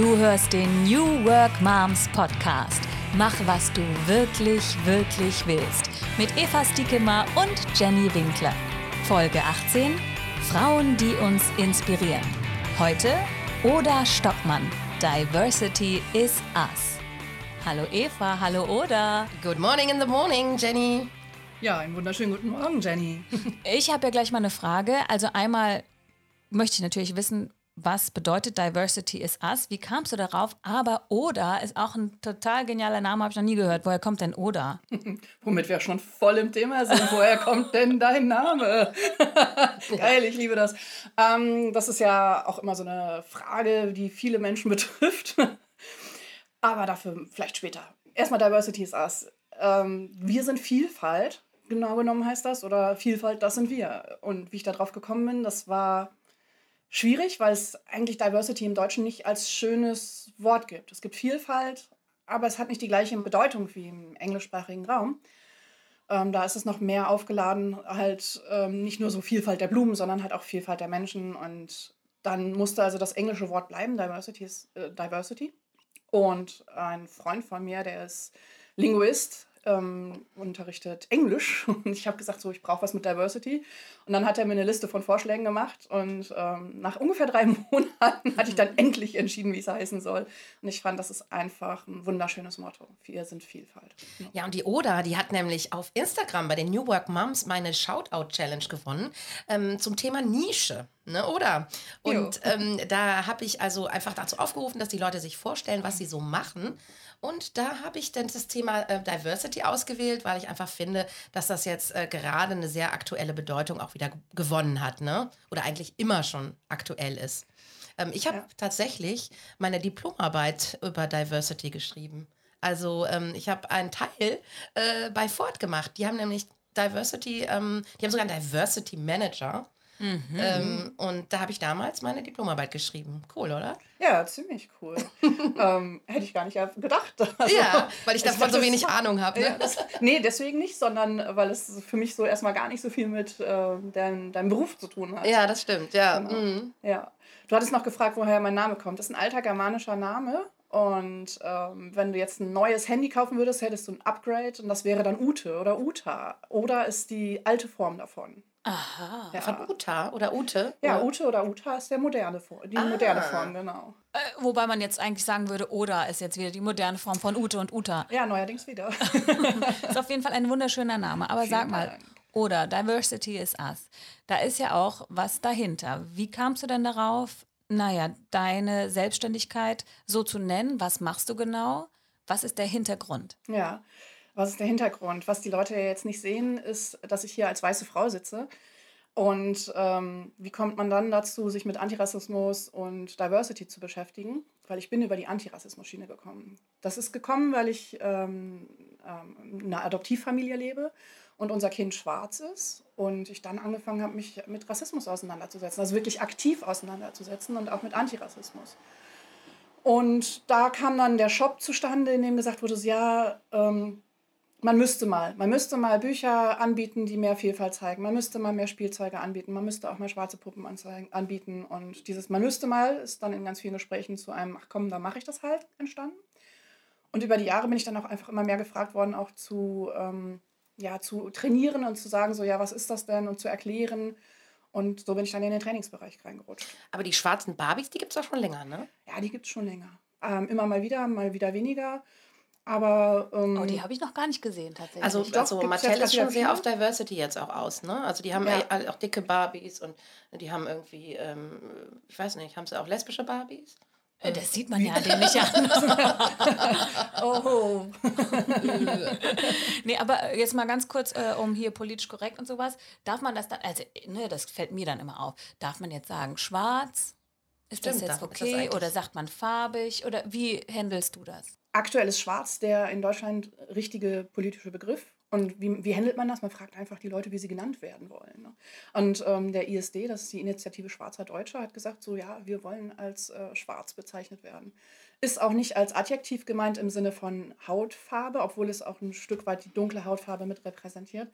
Du hörst den New Work Moms Podcast. Mach, was du wirklich, wirklich willst. Mit Eva Stiekemar und Jenny Winkler. Folge 18. Frauen, die uns inspirieren. Heute Oda Stockmann. Diversity is us. Hallo Eva, hallo Oda. Good morning in the morning, Jenny. Ja, einen wunderschönen guten Morgen, Jenny. Ich habe ja gleich mal eine Frage. Also einmal möchte ich natürlich wissen, was bedeutet Diversity is Us? Wie kamst du darauf? Aber Oda ist auch ein total genialer Name, habe ich noch nie gehört. Woher kommt denn Oda? Womit wir schon voll im Thema sind. Woher kommt denn dein Name? Geil, ich liebe das. Ähm, das ist ja auch immer so eine Frage, die viele Menschen betrifft. Aber dafür vielleicht später. Erstmal Diversity is Us. Ähm, wir sind Vielfalt, genau genommen heißt das. Oder Vielfalt, das sind wir. Und wie ich darauf gekommen bin, das war schwierig, weil es eigentlich Diversity im Deutschen nicht als schönes Wort gibt. Es gibt Vielfalt, aber es hat nicht die gleiche Bedeutung wie im englischsprachigen Raum. Ähm, da ist es noch mehr aufgeladen, halt ähm, nicht nur so Vielfalt der Blumen, sondern halt auch Vielfalt der Menschen. Und dann musste also das englische Wort bleiben, Diversity ist äh, Diversity. Und ein Freund von mir, der ist Linguist, ähm, unterrichtet Englisch und ich habe gesagt, so ich brauche was mit Diversity. Und dann hat er mir eine Liste von Vorschlägen gemacht und ähm, nach ungefähr drei Monaten hatte ich dann endlich entschieden, wie es heißen soll. Und ich fand, das ist einfach ein wunderschönes Motto. Wir sind Vielfalt. Genau. Ja, und die Oda, die hat nämlich auf Instagram bei den New Work Moms meine Shoutout-Challenge gewonnen ähm, zum Thema Nische. Ne, oder? Und ähm, da habe ich also einfach dazu aufgerufen, dass die Leute sich vorstellen, was sie so machen. Und da habe ich dann das Thema äh, Diversity ausgewählt, weil ich einfach finde, dass das jetzt äh, gerade eine sehr aktuelle Bedeutung auch wieder gewonnen hat, ne? Oder eigentlich immer schon aktuell ist. Ähm, ich habe ja. tatsächlich meine Diplomarbeit über Diversity geschrieben. Also ähm, ich habe einen Teil äh, bei Ford gemacht. Die haben nämlich Diversity, ähm, die haben sogar einen Diversity Manager. Mhm. Ähm, und da habe ich damals meine Diplomarbeit geschrieben. Cool, oder? Ja, ziemlich cool. ähm, hätte ich gar nicht gedacht. Also, ja, weil ich davon so wenig Ahnung habe. Ne? Ja, nee, deswegen nicht, sondern weil es für mich so erstmal gar nicht so viel mit äh, dein, deinem Beruf zu tun hat. Ja, das stimmt, ja. Genau. Mhm. ja. Du hattest noch gefragt, woher mein Name kommt. Das ist ein alter germanischer Name. Und ähm, wenn du jetzt ein neues Handy kaufen würdest, hättest du ein Upgrade und das wäre dann Ute oder Uta. Oder ist die alte Form davon. Aha. Ja. Von Uta oder Ute? Ja, oder? Ute oder Uta ist der moderne Form, die ah. moderne Form, genau. Äh, wobei man jetzt eigentlich sagen würde, Oda ist jetzt wieder die moderne Form von Ute und Uta. Ja, neuerdings wieder. ist auf jeden Fall ein wunderschöner Name. Aber Vielen sag mal, Dank. oder Diversity is Us. Da ist ja auch was dahinter. Wie kamst du denn darauf, naja, deine Selbstständigkeit so zu nennen? Was machst du genau? Was ist der Hintergrund? Ja, was ist der Hintergrund? Was die Leute jetzt nicht sehen, ist, dass ich hier als weiße Frau sitze. Und ähm, wie kommt man dann dazu, sich mit Antirassismus und Diversity zu beschäftigen? Weil ich bin über die Antirassismus-Schiene gekommen. Das ist gekommen, weil ich ähm, ähm, in einer Adoptivfamilie lebe und unser Kind schwarz ist und ich dann angefangen habe, mich mit Rassismus auseinanderzusetzen, also wirklich aktiv auseinanderzusetzen und auch mit Antirassismus. Und da kam dann der Shop zustande, in dem gesagt wurde, ja, ähm, man müsste mal, man müsste mal Bücher anbieten, die mehr Vielfalt zeigen. Man müsste mal mehr Spielzeuge anbieten. Man müsste auch mal schwarze Puppen anbieten. Und dieses man müsste mal ist dann in ganz vielen Gesprächen zu einem, ach komm, dann mache ich das halt entstanden. Und über die Jahre bin ich dann auch einfach immer mehr gefragt worden, auch zu, ähm, ja, zu trainieren und zu sagen, so, ja, was ist das denn und zu erklären. Und so bin ich dann in den Trainingsbereich reingerutscht. Aber die schwarzen Barbies, die gibt es auch schon länger, ne? Ja, die gibt es schon länger. Ähm, immer mal wieder, mal wieder weniger. Aber. Ähm, oh, die habe ich noch gar nicht gesehen, tatsächlich. Also, Doch, also Mattel ist schon sehr auf Diversity jetzt auch aus, ne? Also, die haben ja. auch dicke Barbies und die haben irgendwie, ähm, ich weiß nicht, haben sie auch lesbische Barbies? Äh, das sieht man ja an dem nicht an. oh. nee, aber jetzt mal ganz kurz, äh, um hier politisch korrekt und sowas. Darf man das dann, also, ne, das fällt mir dann immer auf. Darf man jetzt sagen, schwarz? Ist Stimmt, das jetzt okay? Das oder sagt man farbig? Oder wie handelst du das? Aktuell ist Schwarz der in Deutschland richtige politische Begriff. Und wie, wie handelt man das? Man fragt einfach die Leute, wie sie genannt werden wollen. Ne? Und ähm, der ISD, das ist die Initiative Schwarzer Deutscher, hat gesagt, so ja, wir wollen als äh, schwarz bezeichnet werden. Ist auch nicht als Adjektiv gemeint im Sinne von Hautfarbe, obwohl es auch ein Stück weit die dunkle Hautfarbe mit repräsentiert.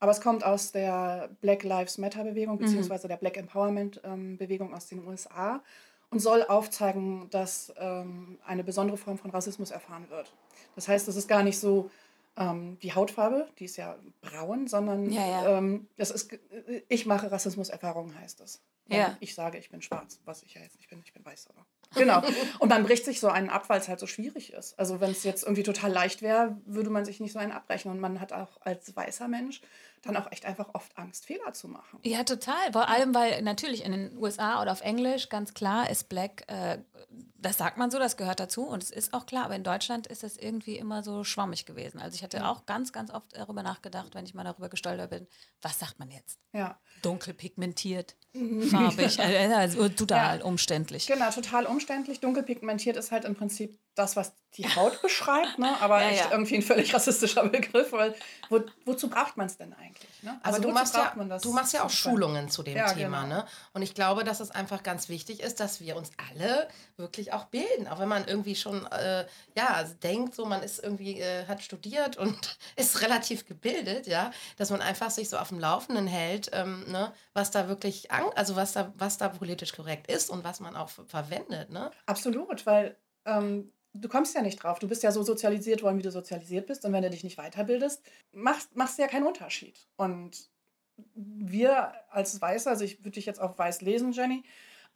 Aber es kommt aus der Black Lives Matter Bewegung, mhm. beziehungsweise der Black Empowerment ähm, Bewegung aus den USA. Und soll aufzeigen, dass ähm, eine besondere Form von Rassismus erfahren wird. Das heißt, es ist gar nicht so ähm, die Hautfarbe, die ist ja braun, sondern Ja, ja. Ähm, das ist, ge- ich mache Rassismuserfahrungen, heißt es. Ja. Ich sage, ich bin schwarz, was ich ja jetzt nicht bin, ich bin weiß, aber. Genau. Und man bricht sich so einen ab, weil es halt so schwierig ist. Also wenn es jetzt irgendwie total leicht wäre, würde man sich nicht so einen abbrechen. Und man hat auch als weißer Mensch dann auch echt einfach oft Angst, Fehler zu machen. Ja, total. Vor allem, weil natürlich in den USA oder auf Englisch ganz klar ist Black, äh, das sagt man so, das gehört dazu und es ist auch klar, aber in Deutschland ist das irgendwie immer so schwammig gewesen. Also ich hatte auch ganz, ganz oft darüber nachgedacht, wenn ich mal darüber gestolpert bin, was sagt man jetzt? Ja. Dunkel pigmentiert, farbig, äh, also total Ja. umständlich. Genau, total umständlich. Dunkel pigmentiert ist halt im Prinzip das, was die Haut beschreibt, ne? aber Ja, echt ja. irgendwie ein völlig rassistischer Begriff, weil wo, wozu braucht man es denn eigentlich? Ne? Also du wozu machst, ja, du machst ja auch? Schulungen zu dem Ja, Thema, genau. ne? Und ich glaube, dass es einfach ganz wichtig ist, dass wir uns alle wirklich auch bilden. Auch wenn man irgendwie schon äh, ja, denkt, so man ist irgendwie, äh, hat studiert und ist relativ gebildet, ja, dass man einfach sich so auf dem Laufenden hält, ähm, ne, was da wirklich an, also was da, was da politisch korrekt ist und was man auch ver- verwendet, ne? Absolut, weil ähm, du kommst ja nicht drauf. Du bist ja so sozialisiert worden, wie du sozialisiert bist. Und wenn du dich nicht weiterbildest, machst, machst du ja keinen Unterschied. Und wir als Weiße, also ich würde dich jetzt auf weiß lesen, Jenny,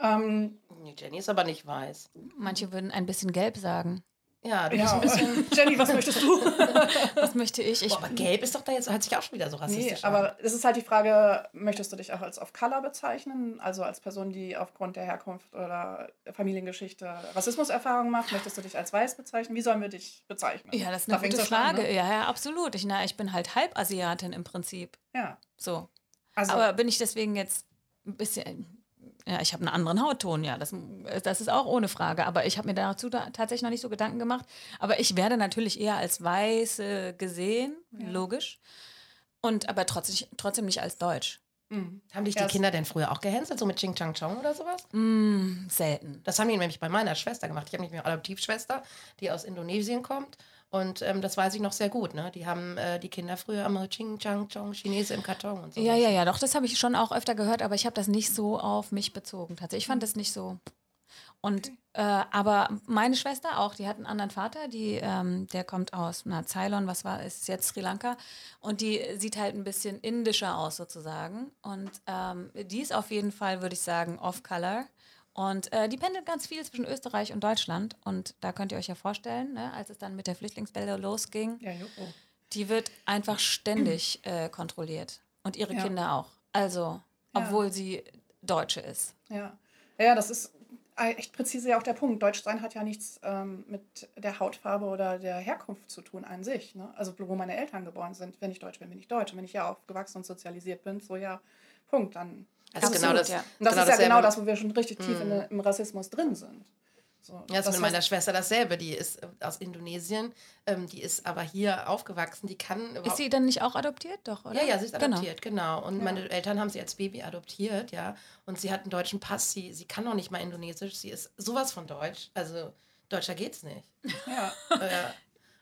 ähm, Nee, Jenny ist aber nicht weiß. Manche würden ein bisschen gelb sagen. Ja, du bist ja, ein bisschen. Jenny, was möchtest du? Was möchte ich? Ich Boah, aber gelb ist doch da jetzt, hört sich auch schon wieder so Nee, rassistisch an. aber es ist halt die Frage, möchtest du dich auch als of Color bezeichnen? Also als Person, die aufgrund der Herkunft oder Familiengeschichte Rassismuserfahrungen macht? Möchtest du dich als weiß bezeichnen? Wie sollen wir dich bezeichnen? ja, das ist Da eine fängt's gute schon an, Frage. ne? Ja, ja, absolut. Ich, na, ich bin halt Halbasiatin im Prinzip. Ja. So. Also, Aber bin ich deswegen jetzt ein bisschen. Ja, ich habe einen anderen Hautton, ja, das, das ist auch ohne Frage. Aber ich habe mir dazu da tatsächlich noch nicht so Gedanken gemacht. Aber ich werde natürlich eher als Weiße gesehen, logisch. Und aber trotzdem, trotzdem nicht als Deutsch. mhm. Haben dich die Ja, Kinder denn früher auch gehänselt, so mit Ching Chang Chong oder sowas? Mm, selten. Das haben die nämlich bei meiner Schwester gemacht. Ich habe nämlich eine Adoptivschwester, die aus Indonesien kommt. Und ähm, das weiß ich noch sehr gut. Ne? Die haben äh, die Kinder früher immer Ching Chang Chong, Chinese im Karton und so. Ja, ja, ja, doch, das habe ich schon auch öfter gehört, aber ich habe das nicht so auf mich bezogen. Tatsächlich. Ich fand das nicht so. Und äh, aber meine Schwester auch, die hat einen anderen Vater, die, ähm, der kommt aus na, Ceylon, was war, ist jetzt Sri Lanka. Und die sieht halt ein bisschen indischer aus sozusagen. Und ähm, die ist auf jeden Fall, würde ich sagen, off-color. Und äh, die pendelt ganz viel zwischen Österreich und Deutschland. Und da könnt ihr euch ja vorstellen, ne, als es dann mit der Flüchtlingswelle losging, Ja, oh. die wird einfach ständig äh, kontrolliert. Und ihre Ja. Kinder auch. Also, Ja. obwohl sie Deutsche ist. Ja. ja, das ist echt präzise ja auch der Punkt. Deutschsein hat ja nichts ähm, mit der Hautfarbe oder der Herkunft zu tun an sich. Ne? Also wo meine Eltern geboren sind. Wenn ich Deutsch bin, bin ich Deutsch. Und wenn ich ja aufgewachsen und sozialisiert bin, so ja, Punkt. Dann Das ist genau das. ja. Und das genau ist ja genau das, wo wir schon richtig tief in, im Rassismus drin sind. So, Ja, das ist mit meiner Schwester dasselbe. Die ist aus Indonesien, ähm, die ist aber hier aufgewachsen. Die kann Ist sie dann nicht auch adoptiert? Doch, oder? Ja, ja, sie ist Genau. adoptiert, genau. Und meine Eltern haben sie als Baby adoptiert, ja. Und sie hat einen deutschen Pass. Sie, sie kann noch nicht mal Indonesisch. Sie ist sowas von Deutsch. Also deutscher geht's nicht. Ja, äh,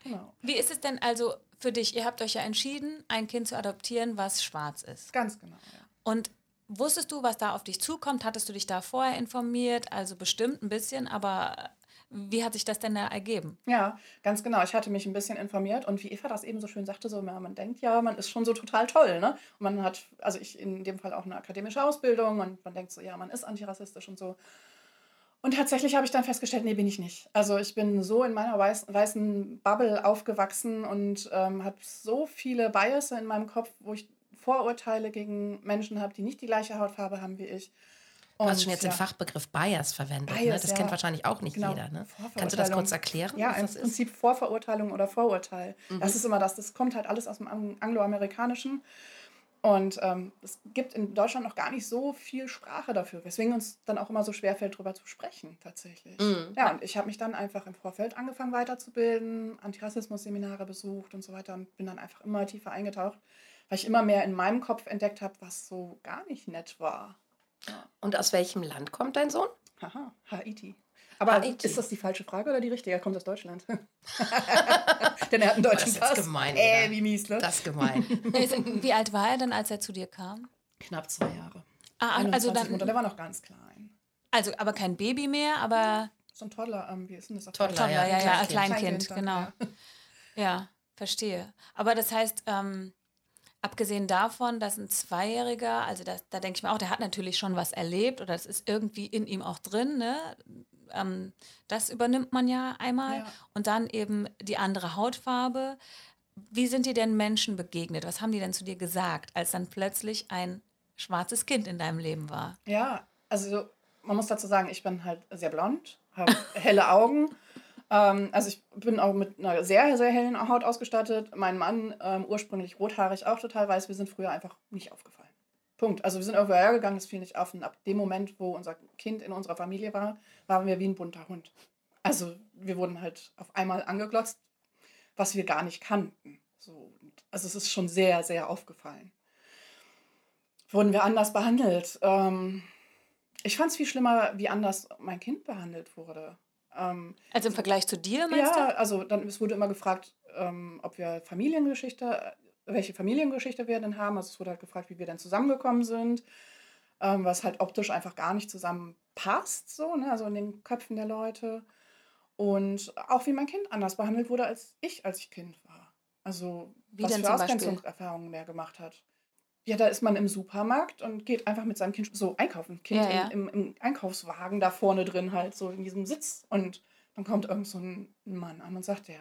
genau. Wie ist es denn also für dich? Ihr habt euch ja entschieden, ein Kind zu adoptieren, was schwarz ist. Ganz genau, ja. Und wusstest du, was da auf dich zukommt? Hattest du dich da vorher informiert? Also bestimmt ein bisschen, aber wie hat sich das denn da ergeben? Ja, ganz genau. Ich hatte mich ein bisschen informiert und wie Eva das eben so schön sagte, so ja, man denkt ja, man ist schon so total toll, ne? Und man hat, also ich in dem Fall auch eine akademische Ausbildung und man denkt so, ja, man ist antirassistisch und so. Und tatsächlich habe ich dann festgestellt, nee, bin ich nicht. Also ich bin so in meiner weiß, weißen Bubble aufgewachsen und ähm, habe so viele Biases in meinem Kopf, wo ich Vorurteile gegen Menschen habe, die nicht die gleiche Hautfarbe haben wie ich. du hast schon jetzt ja. den Fachbegriff Bias verwendet. ne? Bias, Das ja. kennt wahrscheinlich auch nicht Genau. jeder. Ne? Kannst du das kurz erklären? Ja, im das ist? Prinzip Vorverurteilung oder Vorurteil. Mhm. Das ist immer das, das kommt halt alles aus dem Ang- Angloamerikanischen. Und ähm, es gibt in Deutschland noch gar nicht so viel Sprache dafür, weswegen uns dann auch immer so schwerfällt, darüber zu sprechen, tatsächlich. Mhm. Ja, und ich habe mich dann einfach im Vorfeld angefangen weiterzubilden, Antirassismus-Seminare besucht und so weiter und bin dann einfach immer tiefer eingetaucht, weil ich immer mehr in meinem Kopf entdeckt habe, was so gar nicht nett war. Und aus welchem Land kommt dein Sohn? Haha, Haiti. Aber Haiti. ist das die falsche Frage oder die richtige? Er kommt aus Deutschland. Denn er hat einen deutschen das ist Pass. gemein, Äh, wie mies, ne? Das ist gemein. Wie alt war er denn, als er zu dir kam? Knapp zwei Jahre. Ah, also 21 dann. Monate, der war noch ganz klein. Also, aber kein Baby mehr, aber. So ein Toddler, ähm, wie ist denn das? Toddler, Toddler, ja, ja, Kleinkind. Kleinkind, Kleinkind, genau. ja. Ja, verstehe. Aber das heißt, ähm, abgesehen davon, dass ein Zweijähriger, also das, da denke ich mir auch, der hat natürlich schon was erlebt oder das ist irgendwie in ihm auch drin, ne? Ähm, das übernimmt man ja einmal. Ja. Und dann eben die andere Hautfarbe. Wie sind dir denn Menschen begegnet? Was haben die denn zu dir gesagt, als dann plötzlich ein schwarzes Kind in deinem Leben war? Ja, also man muss dazu sagen, ich bin halt sehr blond, habe helle Augen. Ähm, also ich bin auch mit einer sehr, sehr hellen Haut ausgestattet. Mein Mann, ähm, ursprünglich rothaarig, auch total weiß. Wir sind früher einfach nicht aufgefallen. Punkt. Also wir sind irgendwo hergegangen, das fiel nicht auf. Und ab dem Moment, wo unser Kind in unserer Familie war, waren wir wie ein bunter Hund. Also wir wurden halt auf einmal angeglotzt, was wir gar nicht kannten. So, also es ist schon sehr, sehr aufgefallen. Wurden wir anders behandelt? Ähm, ich fand es viel schlimmer, wie anders mein Kind behandelt wurde. Ähm, Also im Vergleich zu dir, meinst ja, also dann, es wurde immer gefragt, ähm, ob wir Familiengeschichte, äh, welche Familiengeschichte wir denn haben. Also es wurde halt gefragt, wie wir denn zusammengekommen sind, ähm, was halt optisch einfach gar nicht zusammenpasst, so, ne? also in den Köpfen der Leute. Und auch wie mein Kind anders behandelt wurde als ich, als ich Kind war. Also Wie was denn für? Ausgrenzungserfahrungen mehr gemacht hat. Ja, da ist man im Supermarkt und geht einfach mit seinem Kind so einkaufen. Kind Ja, ja. Im, im, Einkaufswagen da vorne drin halt, so in diesem Sitz. Und dann kommt irgend so ein Mann an und sagt, der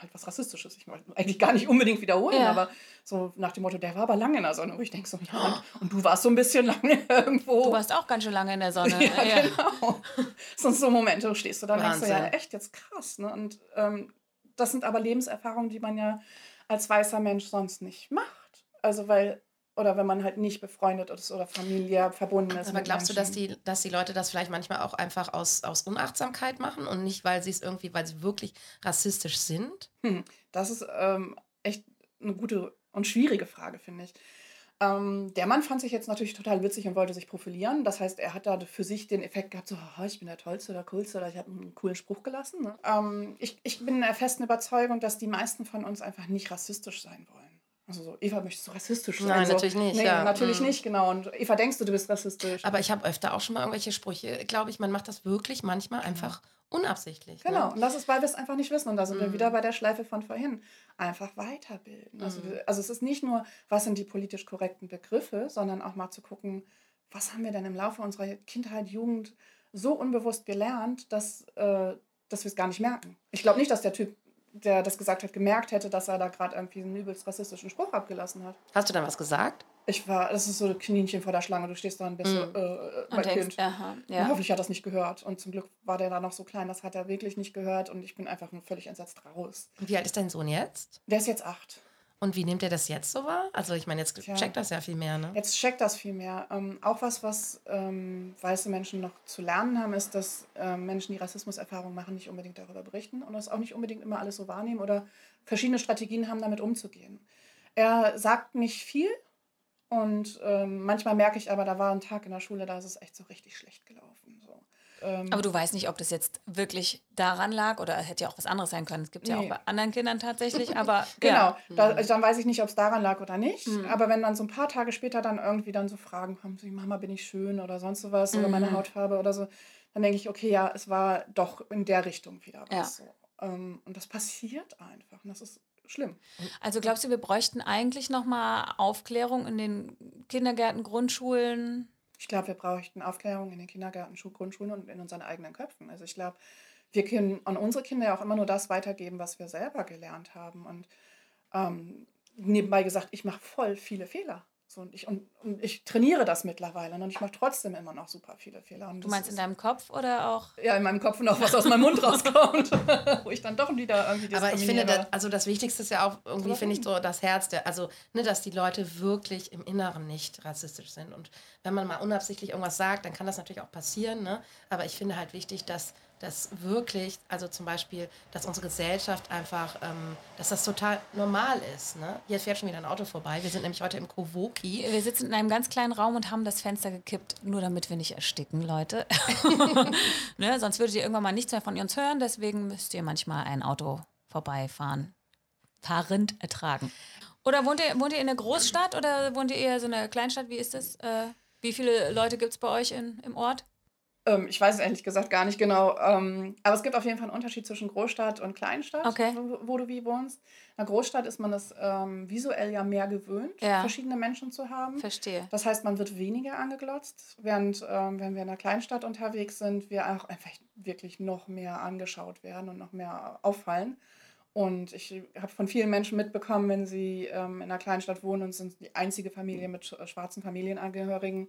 halt was Rassistisches. Ich wollte eigentlich gar nicht unbedingt wiederholen, Ja. aber so nach dem Motto, der war aber lange in der Sonne. Wo ich denke so, ja, und, und du warst so ein bisschen lange irgendwo. Du warst auch ganz schön lange in der Sonne. Ja, genau. Sonst so Momente, wo stehst du da und denkst du, ja, echt jetzt krass. Ne? Und ähm, das sind aber Lebenserfahrungen, die man ja als weißer Mensch sonst nicht macht. Also weil, oder wenn man halt nicht befreundet ist oder familiär verbunden ist. Aber glaubst du, dass Menschen. die, dass die Leute das vielleicht manchmal auch einfach aus, aus Unachtsamkeit machen und nicht, weil sie es irgendwie, weil sie wirklich rassistisch sind? Hm, das ist ähm, echt eine gute und schwierige Frage, finde ich. Ähm, der Mann fand sich jetzt natürlich total witzig und wollte sich profilieren. Das heißt, er hat da für sich den Effekt gehabt, so, "Haha, ich bin der Tollste oder Coolste oder ich habe einen coolen Spruch gelassen. Ne? Ähm, ich, ich bin der festen Überzeugung, dass die meisten von uns einfach nicht rassistisch sein wollen. Also so, Eva, möchtest du rassistisch sein? Nein, so, natürlich nicht, Nee, ja. natürlich Mhm. nicht, genau. Und Eva, denkst du, du bist rassistisch? Aber ich habe öfter auch schon mal irgendwelche Sprüche, glaube ich, man macht das wirklich manchmal einfach unabsichtlich. Genau, Ne? und das ist, weil wir es einfach nicht wissen. Und da sind wir Mhm. wieder bei der Schleife von vorhin. Einfach weiterbilden. Also, Mhm. wir- also es ist nicht nur, was sind die politisch korrekten Begriffe, sondern auch mal zu gucken, was haben wir denn im Laufe unserer Kindheit, Jugend so unbewusst gelernt, dass, äh, dass wir es gar nicht merken. Ich glaube nicht, dass der Typ, der das gesagt hat, gemerkt hätte, dass er da gerade irgendwie einen übelst rassistischen Spruch abgelassen hat. Hast du dann was gesagt? Ich war, das ist so ein Kaninchen vor der Schlange, du stehst da bist Mhm. so, äh, denkst, Kind. aha, ja. hoffentlich hat er das nicht gehört. Und zum Glück war der da noch so klein, das hat er wirklich nicht gehört. Und ich bin einfach nur völlig entsetzt raus. Wie alt ist dein Sohn jetzt? Der ist jetzt acht. Und wie nimmt er das jetzt so wahr? Also ich meine, jetzt Tja. checkt das ja viel mehr, ne? Jetzt checkt das viel mehr. Ähm, auch was, was ähm, weiße Menschen noch zu lernen haben, ist, dass ähm, Menschen, die Rassismuserfahrungen machen, nicht unbedingt darüber berichten und das auch nicht unbedingt immer alles so wahrnehmen oder verschiedene Strategien haben, damit umzugehen. Er sagt nicht viel und ähm, manchmal merke ich aber, da war ein Tag in der Schule, da ist es echt so richtig schlecht gelaufen. Ähm, Aber du weißt nicht, ob das jetzt wirklich daran lag oder es hätte ja auch was anderes sein können. Es gibt ja Nee. auch bei anderen Kindern tatsächlich, aber Genau, ja. da, also dann weiß ich nicht, ob es daran lag oder nicht. Mhm. Aber wenn dann so ein paar Tage später dann irgendwie dann so Fragen kommen, so, Mama, bin ich schön oder sonst sowas oder meine Mhm. Hautfarbe oder so, dann denke ich, okay, ja, es war doch in der Richtung wieder was. Ja. So. Ähm, und das passiert einfach und das ist schlimm. Also glaubst du, wir bräuchten eigentlich nochmal Aufklärung in den Kindergärten, Grundschulen? Ich glaube, wir bräuchten Aufklärung in den Kindergärten, Schu- Grundschulen und in unseren eigenen Köpfen. Also ich glaube, wir können an unsere Kinder ja auch immer nur das weitergeben, was wir selber gelernt haben. Und ähm, nebenbei gesagt, ich mache voll viele Fehler. So, und, ich, und, und ich trainiere das mittlerweile und ich mache trotzdem immer noch super viele Fehler. Und Du meinst in deinem Kopf oder auch? ja, in meinem Kopf noch was aus meinem Mund rauskommt, wo ich dann doch wieder irgendwie Aber ich finde, das, also das Wichtigste ist ja auch irgendwie, finde ich, so das Herz, der, also, ne, dass die Leute wirklich im Inneren nicht rassistisch sind. Und wenn man mal unabsichtlich irgendwas sagt, dann kann das natürlich auch passieren, ne? Aber ich finde halt wichtig, dass das wirklich, also zum Beispiel, dass unsere Gesellschaft einfach, ähm, dass das total normal ist, ne? Hier fährt schon wieder ein Auto vorbei. Wir sind nämlich heute im Kowoki. Wir sitzen in einem ganz kleinen Raum und haben das Fenster gekippt, nur damit wir nicht ersticken, Leute. ne, sonst würdet ihr irgendwann mal nichts mehr von uns hören, deswegen müsst ihr manchmal ein Auto vorbeifahren. Fahrend ertragen. Oder wohnt ihr, wohnt ihr in einer Großstadt oder wohnt ihr eher so in einer Kleinstadt? Wie ist das? Äh, wie viele Leute gibt es bei euch in, im Ort? Ähm, ich weiß es ehrlich gesagt gar nicht genau. Ähm, aber es gibt auf jeden Fall einen Unterschied zwischen Großstadt und Kleinstadt, okay. wo, wo, du wie wohnst. In der Großstadt ist man das ähm, visuell ja mehr gewöhnt, ja. verschiedene Menschen zu haben. Verstehe. Das heißt, man wird weniger angeglotzt, während ähm, wenn wir in der Kleinstadt unterwegs sind, wir auch einfach wirklich noch mehr angeschaut werden und noch mehr auffallen. Und ich habe von vielen Menschen mitbekommen, wenn sie ähm, in einer Kleinstadt wohnen und sind die einzige Familie mit schwarzen Familienangehörigen,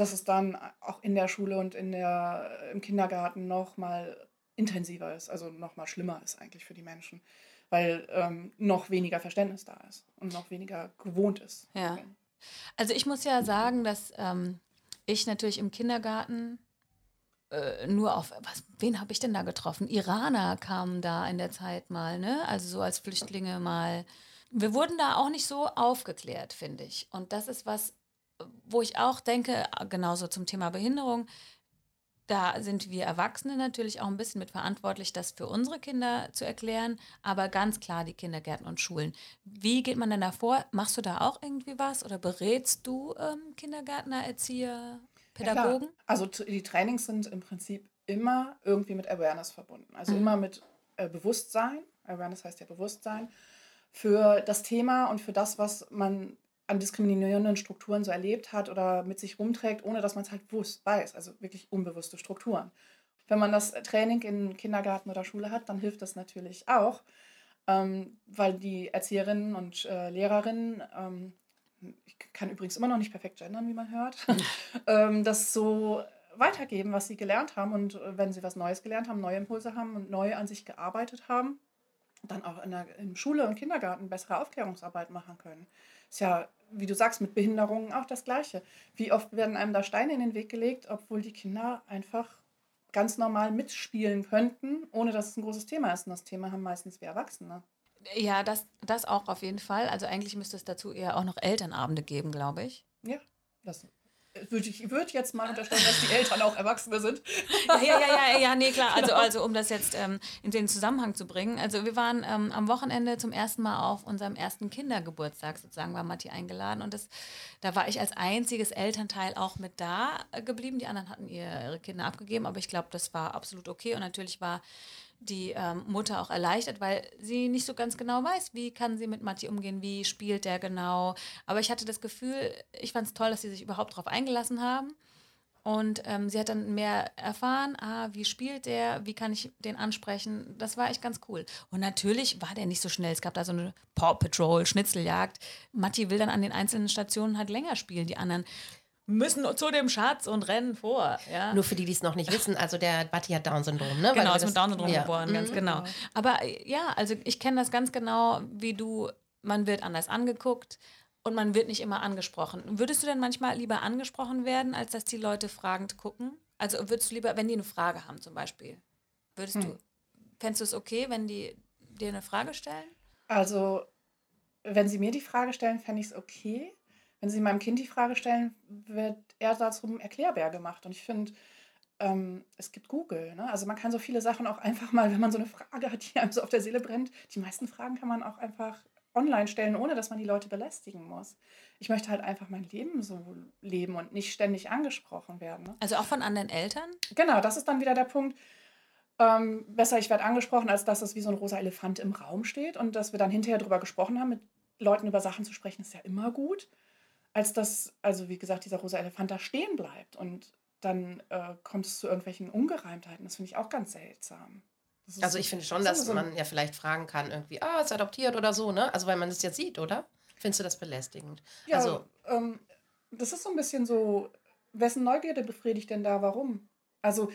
dass es dann auch in der Schule und in der, im Kindergarten noch mal intensiver ist, also noch mal schlimmer ist eigentlich für die Menschen, weil ähm, noch weniger Verständnis da ist und noch weniger gewohnt ist. Ja. Also ich muss ja sagen, dass ähm, ich natürlich im Kindergarten äh, nur auf, was, wen habe ich denn da getroffen? Iraner kamen da in der Zeit mal, ne? Also so als Flüchtlinge mal. Wir wurden da auch nicht so aufgeklärt, finde ich. Und das ist was, wo ich auch denke, genauso zum Thema Behinderung, da sind wir Erwachsene natürlich auch ein bisschen mit verantwortlich, das für unsere Kinder zu erklären, aber ganz klar die Kindergärten und Schulen. Wie geht man denn da vor? Machst du da auch irgendwie was oder berätst du ähm, Kindergärtner, Erzieher, Pädagogen? Ja, also die Trainings sind im Prinzip immer irgendwie mit Awareness verbunden. Also mhm. immer mit äh, Bewusstsein. Awareness heißt ja Bewusstsein für das Thema und für das, was man an diskriminierenden Strukturen so erlebt hat oder mit sich rumträgt, ohne dass man es halt wusst, weiß. Also wirklich unbewusste Strukturen. Wenn man das Training in Kindergarten oder Schule hat, dann hilft das natürlich auch, ähm, weil die Erzieherinnen und äh, Lehrerinnen, ähm, ich kann übrigens immer noch nicht perfekt gendern, wie man hört, ähm, das so weitergeben, was sie gelernt haben und äh, wenn sie was Neues gelernt haben, neue Impulse haben und neu an sich gearbeitet haben, dann auch in der in Schule und Kindergarten bessere Aufklärungsarbeit machen können. Ist ja wie du sagst, mit Behinderungen auch das Gleiche. Wie oft werden einem da Steine in den Weg gelegt, obwohl die Kinder einfach ganz normal mitspielen könnten, ohne dass es ein großes Thema ist. Und das Thema haben meistens wir Erwachsene. Ja, das, das auch auf jeden Fall. Also eigentlich müsste es dazu eher auch noch Elternabende geben, glaube ich. Ja, das würde ich würde jetzt mal unterstellen, dass die Eltern auch Erwachsene sind. ja, ja, ja, ja, nee, klar. Also, genau. also um das jetzt ähm, in den Zusammenhang zu bringen. Also wir waren ähm, am Wochenende zum ersten Mal auf unserem ersten Kindergeburtstag sozusagen, war Matti eingeladen. Und das, da war ich als einziges Elternteil auch mit da geblieben. Die anderen hatten ihre Kinder abgegeben, aber ich glaube, das war absolut okay. Und natürlich war die ähm, Mutter auch erleichtert, weil sie nicht so ganz genau weiß, wie kann sie mit Matti umgehen, wie spielt der genau. Aber ich hatte das Gefühl, ich fand es toll, dass sie sich überhaupt darauf eingelassen haben. Und ähm, sie hat dann mehr erfahren, ah, wie spielt der, wie kann ich den ansprechen. Das war echt ganz cool. Und natürlich war der nicht so schnell. Es gab da so eine Paw Patrol, Schnitzeljagd. Matti will dann an den einzelnen Stationen halt länger spielen. Die anderen müssen zu dem Schatz und rennen vor. Ja? Nur für die, die es noch nicht wissen, also der Batti hat Down-Syndrom, ne? Genau, ist mit Down-Syndrom ja. geboren, ganz mhm. genau. Aber ja, also ich kenne das ganz genau, wie du, man wird anders angeguckt und man wird nicht immer angesprochen. Würdest du denn manchmal lieber angesprochen werden, als dass die Leute fragend gucken? Also würdest du lieber, wenn die eine Frage haben zum Beispiel, würdest hm. du, fändest du es okay, wenn die dir eine Frage stellen? Also, wenn sie mir die Frage stellen, fände ich es okay wenn Sie meinem Kind die Frage stellen, wird er darum Erklärbär gemacht. Und ich finde, ähm, es gibt Google. Ne? Also man kann so viele Sachen auch einfach mal, wenn man so eine Frage hat, die einem so auf der Seele brennt, die meisten Fragen kann man auch einfach online stellen, ohne dass man die Leute belästigen muss. Ich möchte halt einfach mein Leben so leben und nicht ständig angesprochen werden. Ne? Also auch von anderen Eltern? Genau, das ist dann wieder der Punkt. Ähm, besser, ich werde angesprochen, als dass es wie so ein rosa Elefant im Raum steht und dass wir dann hinterher darüber gesprochen haben. Mit Leuten über Sachen zu sprechen, ist ja immer gut als dass, also wie gesagt, dieser rosa Elefant da stehen bleibt und dann äh, kommt es zu irgendwelchen Ungereimtheiten. Das finde ich auch ganz seltsam. Also ich finde schon, dass so man ja vielleicht fragen kann, irgendwie, ah, ist adoptiert oder so, ne? Also weil man es jetzt sieht, oder? Findest du das belästigend? Ja, also, ähm, das ist so ein bisschen so, wessen Neugierde befriedigt denn da, warum? Also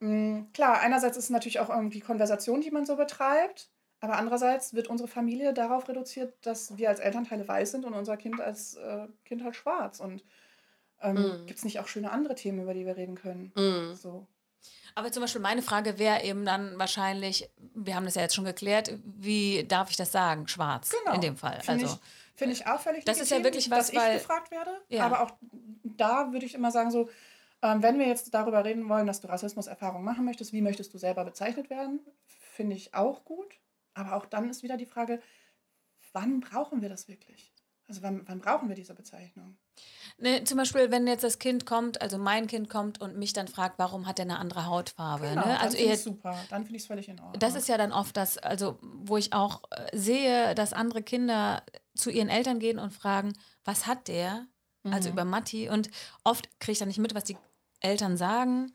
mh, hm, klar, einerseits ist es natürlich auch irgendwie Konversation, die man so betreibt. Aber andererseits wird unsere Familie darauf reduziert, dass wir als Elternteile weiß sind und unser Kind als äh, Kind halt schwarz. Und ähm, mm. gibt es nicht auch schöne andere Themen, über die wir reden können? Mm. So. Aber zum Beispiel meine Frage wäre eben dann wahrscheinlich, wir haben das ja jetzt schon geklärt, wie darf ich das sagen? Schwarz genau. in dem Fall. Finde also, ich, find ich auffällig, das ist ja wirklich was, dass weil, ich gefragt werde. Ja. Aber auch da würde ich immer sagen, so, ähm, wenn wir jetzt darüber reden wollen, dass du Rassismuserfahrungen machen möchtest, wie möchtest du selber bezeichnet werden? Finde ich auch gut. Aber auch dann ist wieder die Frage, wann brauchen wir das wirklich? Also wann, wann brauchen wir diese Bezeichnung? Ne, zum Beispiel, wenn jetzt das Kind kommt, also mein Kind kommt und mich dann fragt, warum hat er eine andere Hautfarbe. Genau, ne? Also finde ich super. Dann finde ich es völlig in Ordnung. das ist ja dann oft das, also wo ich auch äh, sehe, dass andere Kinder zu ihren Eltern gehen und fragen, was hat der? Also Mhm. über Matti. Und oft kriege ich dann nicht mit, was die Eltern sagen.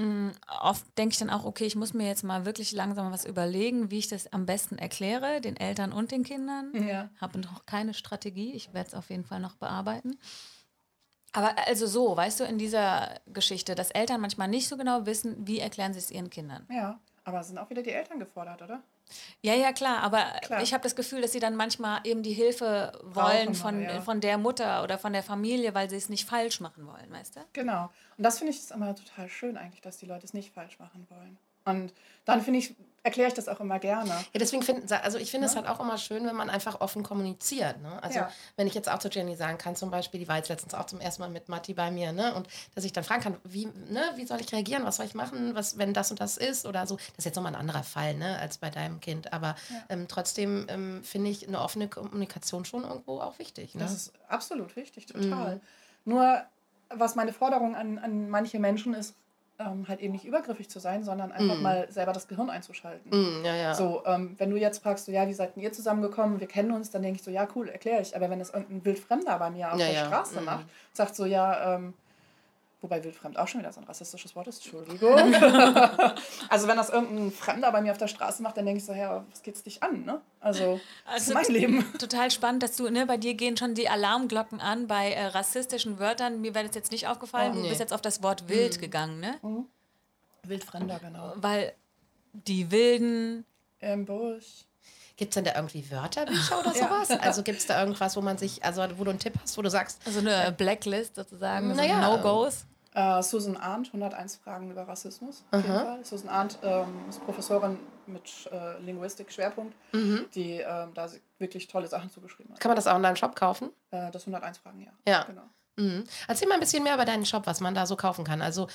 Mm, Oft denke ich dann auch, okay, ich muss mir jetzt mal wirklich langsam was überlegen, wie ich das am besten erkläre, den Eltern und den Kindern. Ja. Habe noch keine Strategie. Ich werde es auf jeden Fall noch bearbeiten. Aber also so, weißt du, in dieser Geschichte, dass Eltern manchmal nicht so genau wissen, wie erklären sie es ihren Kindern. ja, aber sind auch wieder die Eltern gefordert, oder? Ja, ja, klar, aber Klar. ich habe das Gefühl, dass sie dann manchmal eben die Hilfe wollen Brauchen von, ja. von der Mutter oder von der Familie, weil sie es nicht falsch machen wollen, weißt du? Genau. Und das finde ich immer total schön eigentlich, dass die Leute es nicht falsch machen wollen. Und dann finde ich, erkläre ich das auch immer gerne. Ja, deswegen finde also ich finde es halt auch immer schön, wenn man einfach offen kommuniziert. Ne? Also Ja. wenn ich jetzt auch zu Jenny sagen kann, zum Beispiel, die war jetzt letztens auch zum ersten Mal mit Matti bei mir, ne? Und dass ich dann fragen kann, wie, ne, wie soll ich reagieren, was soll ich machen, was, wenn das und das ist oder so. Das ist jetzt nochmal ein anderer Fall, ne, als bei deinem Kind. Aber ähm, trotzdem ähm, finde ich eine offene Kommunikation schon irgendwo auch wichtig. Ne? Das ist absolut wichtig, total. Nur, was meine Forderung an, an manche Menschen ist, ähm, halt eben nicht übergriffig zu sein, sondern einfach mal selber das Gehirn einzuschalten. Mm, ja, ja. So, ähm, wenn du jetzt fragst, so, ja, wie seid denn ihr zusammengekommen, wir kennen uns, dann denke ich so, ja, cool, erkläre ich. Aber wenn es irgendein Wildfremder bei mir auf Ja, der Straße mhm. macht, sagt so, ja, ähm, wobei wildfremd auch schon wieder so ein rassistisches Wort ist, Entschuldigung. also wenn das irgendein Fremder bei mir auf der Straße macht, dann denke ich so, ja, was geht's dich an, ne? Also, das ist mein Leben. Total spannend, dass du, ne, bei dir gehen schon die Alarmglocken an bei äh, rassistischen Wörtern. Mir wäre das jetzt nicht aufgefallen. Oh, du nee. bist jetzt auf das Wort wild gegangen, ne? Wildfremder, genau. Weil die Wilden, Im Busch. Gibt es denn da irgendwie Wörterbücher oder Ja. sowas? Also gibt es da irgendwas, wo man sich, also wo du einen Tipp hast, wo du sagst, also eine Blacklist sozusagen, so Naja. No-Gos. Äh, Susan Arndt, 101 Fragen über Rassismus. Auf jeden Fall. Susan Arndt ähm, ist Professorin mit äh, Linguistik-Schwerpunkt, die ähm, da wirklich tolle Sachen zugeschrieben hat. kann man das auch in deinem Shop kaufen? Äh, das 101 Fragen, ja. Ja. Genau. Mhm. Erzähl mal ein bisschen mehr über deinen Shop, was man da so kaufen kann. Also,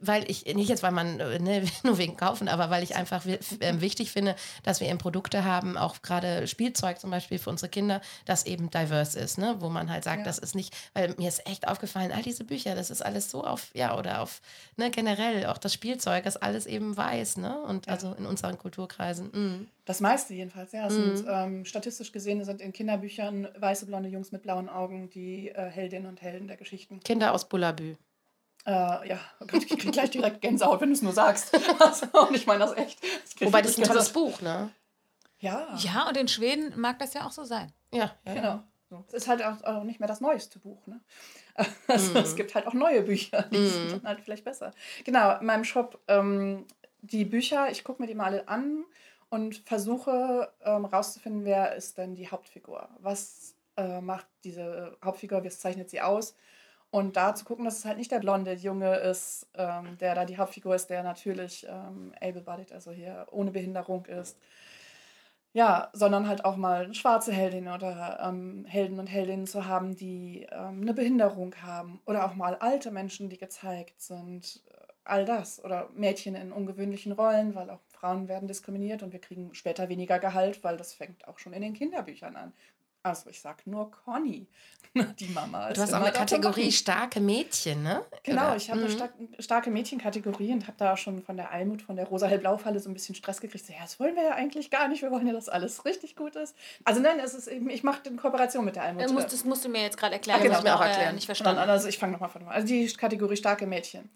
weil ich, nicht jetzt, weil man, äh, ne, nur wegen kaufen, aber weil ich einfach ähm, wichtig finde, dass wir eben Produkte haben, auch gerade Spielzeug zum Beispiel für unsere Kinder, das eben diverse ist, ne? wo man halt sagt, Ja. das ist nicht, weil mir ist echt aufgefallen, all diese Bücher, das ist alles so auf, ja, oder auf, ne, generell, auch das Spielzeug, das alles eben weiß, ne? Und also in unseren Kulturkreisen. Mhm. Das meiste jedenfalls, ja. Es sind, ähm, statistisch gesehen sind in Kinderbüchern weiße, blonde Jungs mit blauen Augen die äh, Heldinnen und Helden der Geschichten. Kinder aus Bullabü. Äh, ja, oh Gott, ich krieg gleich direkt Gänsehaut, wenn du es nur sagst. Also, und ich meine das echt. Das Wobei das ist ein tolles. Buch, ne? Ja, Ja, und in Schweden mag das ja auch so sein. Ja, ja. genau. Es ist halt auch, nicht mehr das neueste Buch. Ne? Also, Es gibt halt auch neue Bücher, die sind dann halt vielleicht besser. Genau, in meinem Shop, ähm, die Bücher, ich gucke mir die mal alle an und versuche ähm, rauszufinden, wer ist denn die Hauptfigur. Was äh, macht diese Hauptfigur, was zeichnet sie aus? Und da zu gucken, dass es halt nicht der blonde Junge ist, ähm, der da die Hauptfigur ist, der natürlich ähm, able-bodied, also hier ohne Behinderung ist. Ja, sondern halt auch mal schwarze Heldinnen oder ähm, Helden und Heldinnen zu haben, die ähm, eine Behinderung haben. Oder auch mal alte Menschen, die gezeigt sind. All das. Oder Mädchen in ungewöhnlichen Rollen, weil auch Frauen werden diskriminiert und wir kriegen später weniger Gehalt, weil das fängt auch schon in den Kinderbüchern an. Also ich sag nur Conny, die Mama. ist Du hast auch eine Kategorie starke Mädchen, ne? Genau, Oder? ich habe eine Mhm. stark, starke Mädchenkategorie und habe da schon von der Almut, von der rosa-hell-blau-Falle so ein bisschen Stress gekriegt. So, ja, das wollen wir ja eigentlich gar nicht. Wir wollen ja, dass alles richtig gut ist. Also nein, es ist eben, ich mache eine Kooperation mit der Almut. Das musst, das musst du mir jetzt gerade erklären. Ah, genau. das ich mir auch äh, erklären. nicht Nein, verstanden. Also ich fange nochmal von vorne an. Also die Kategorie starke Mädchen.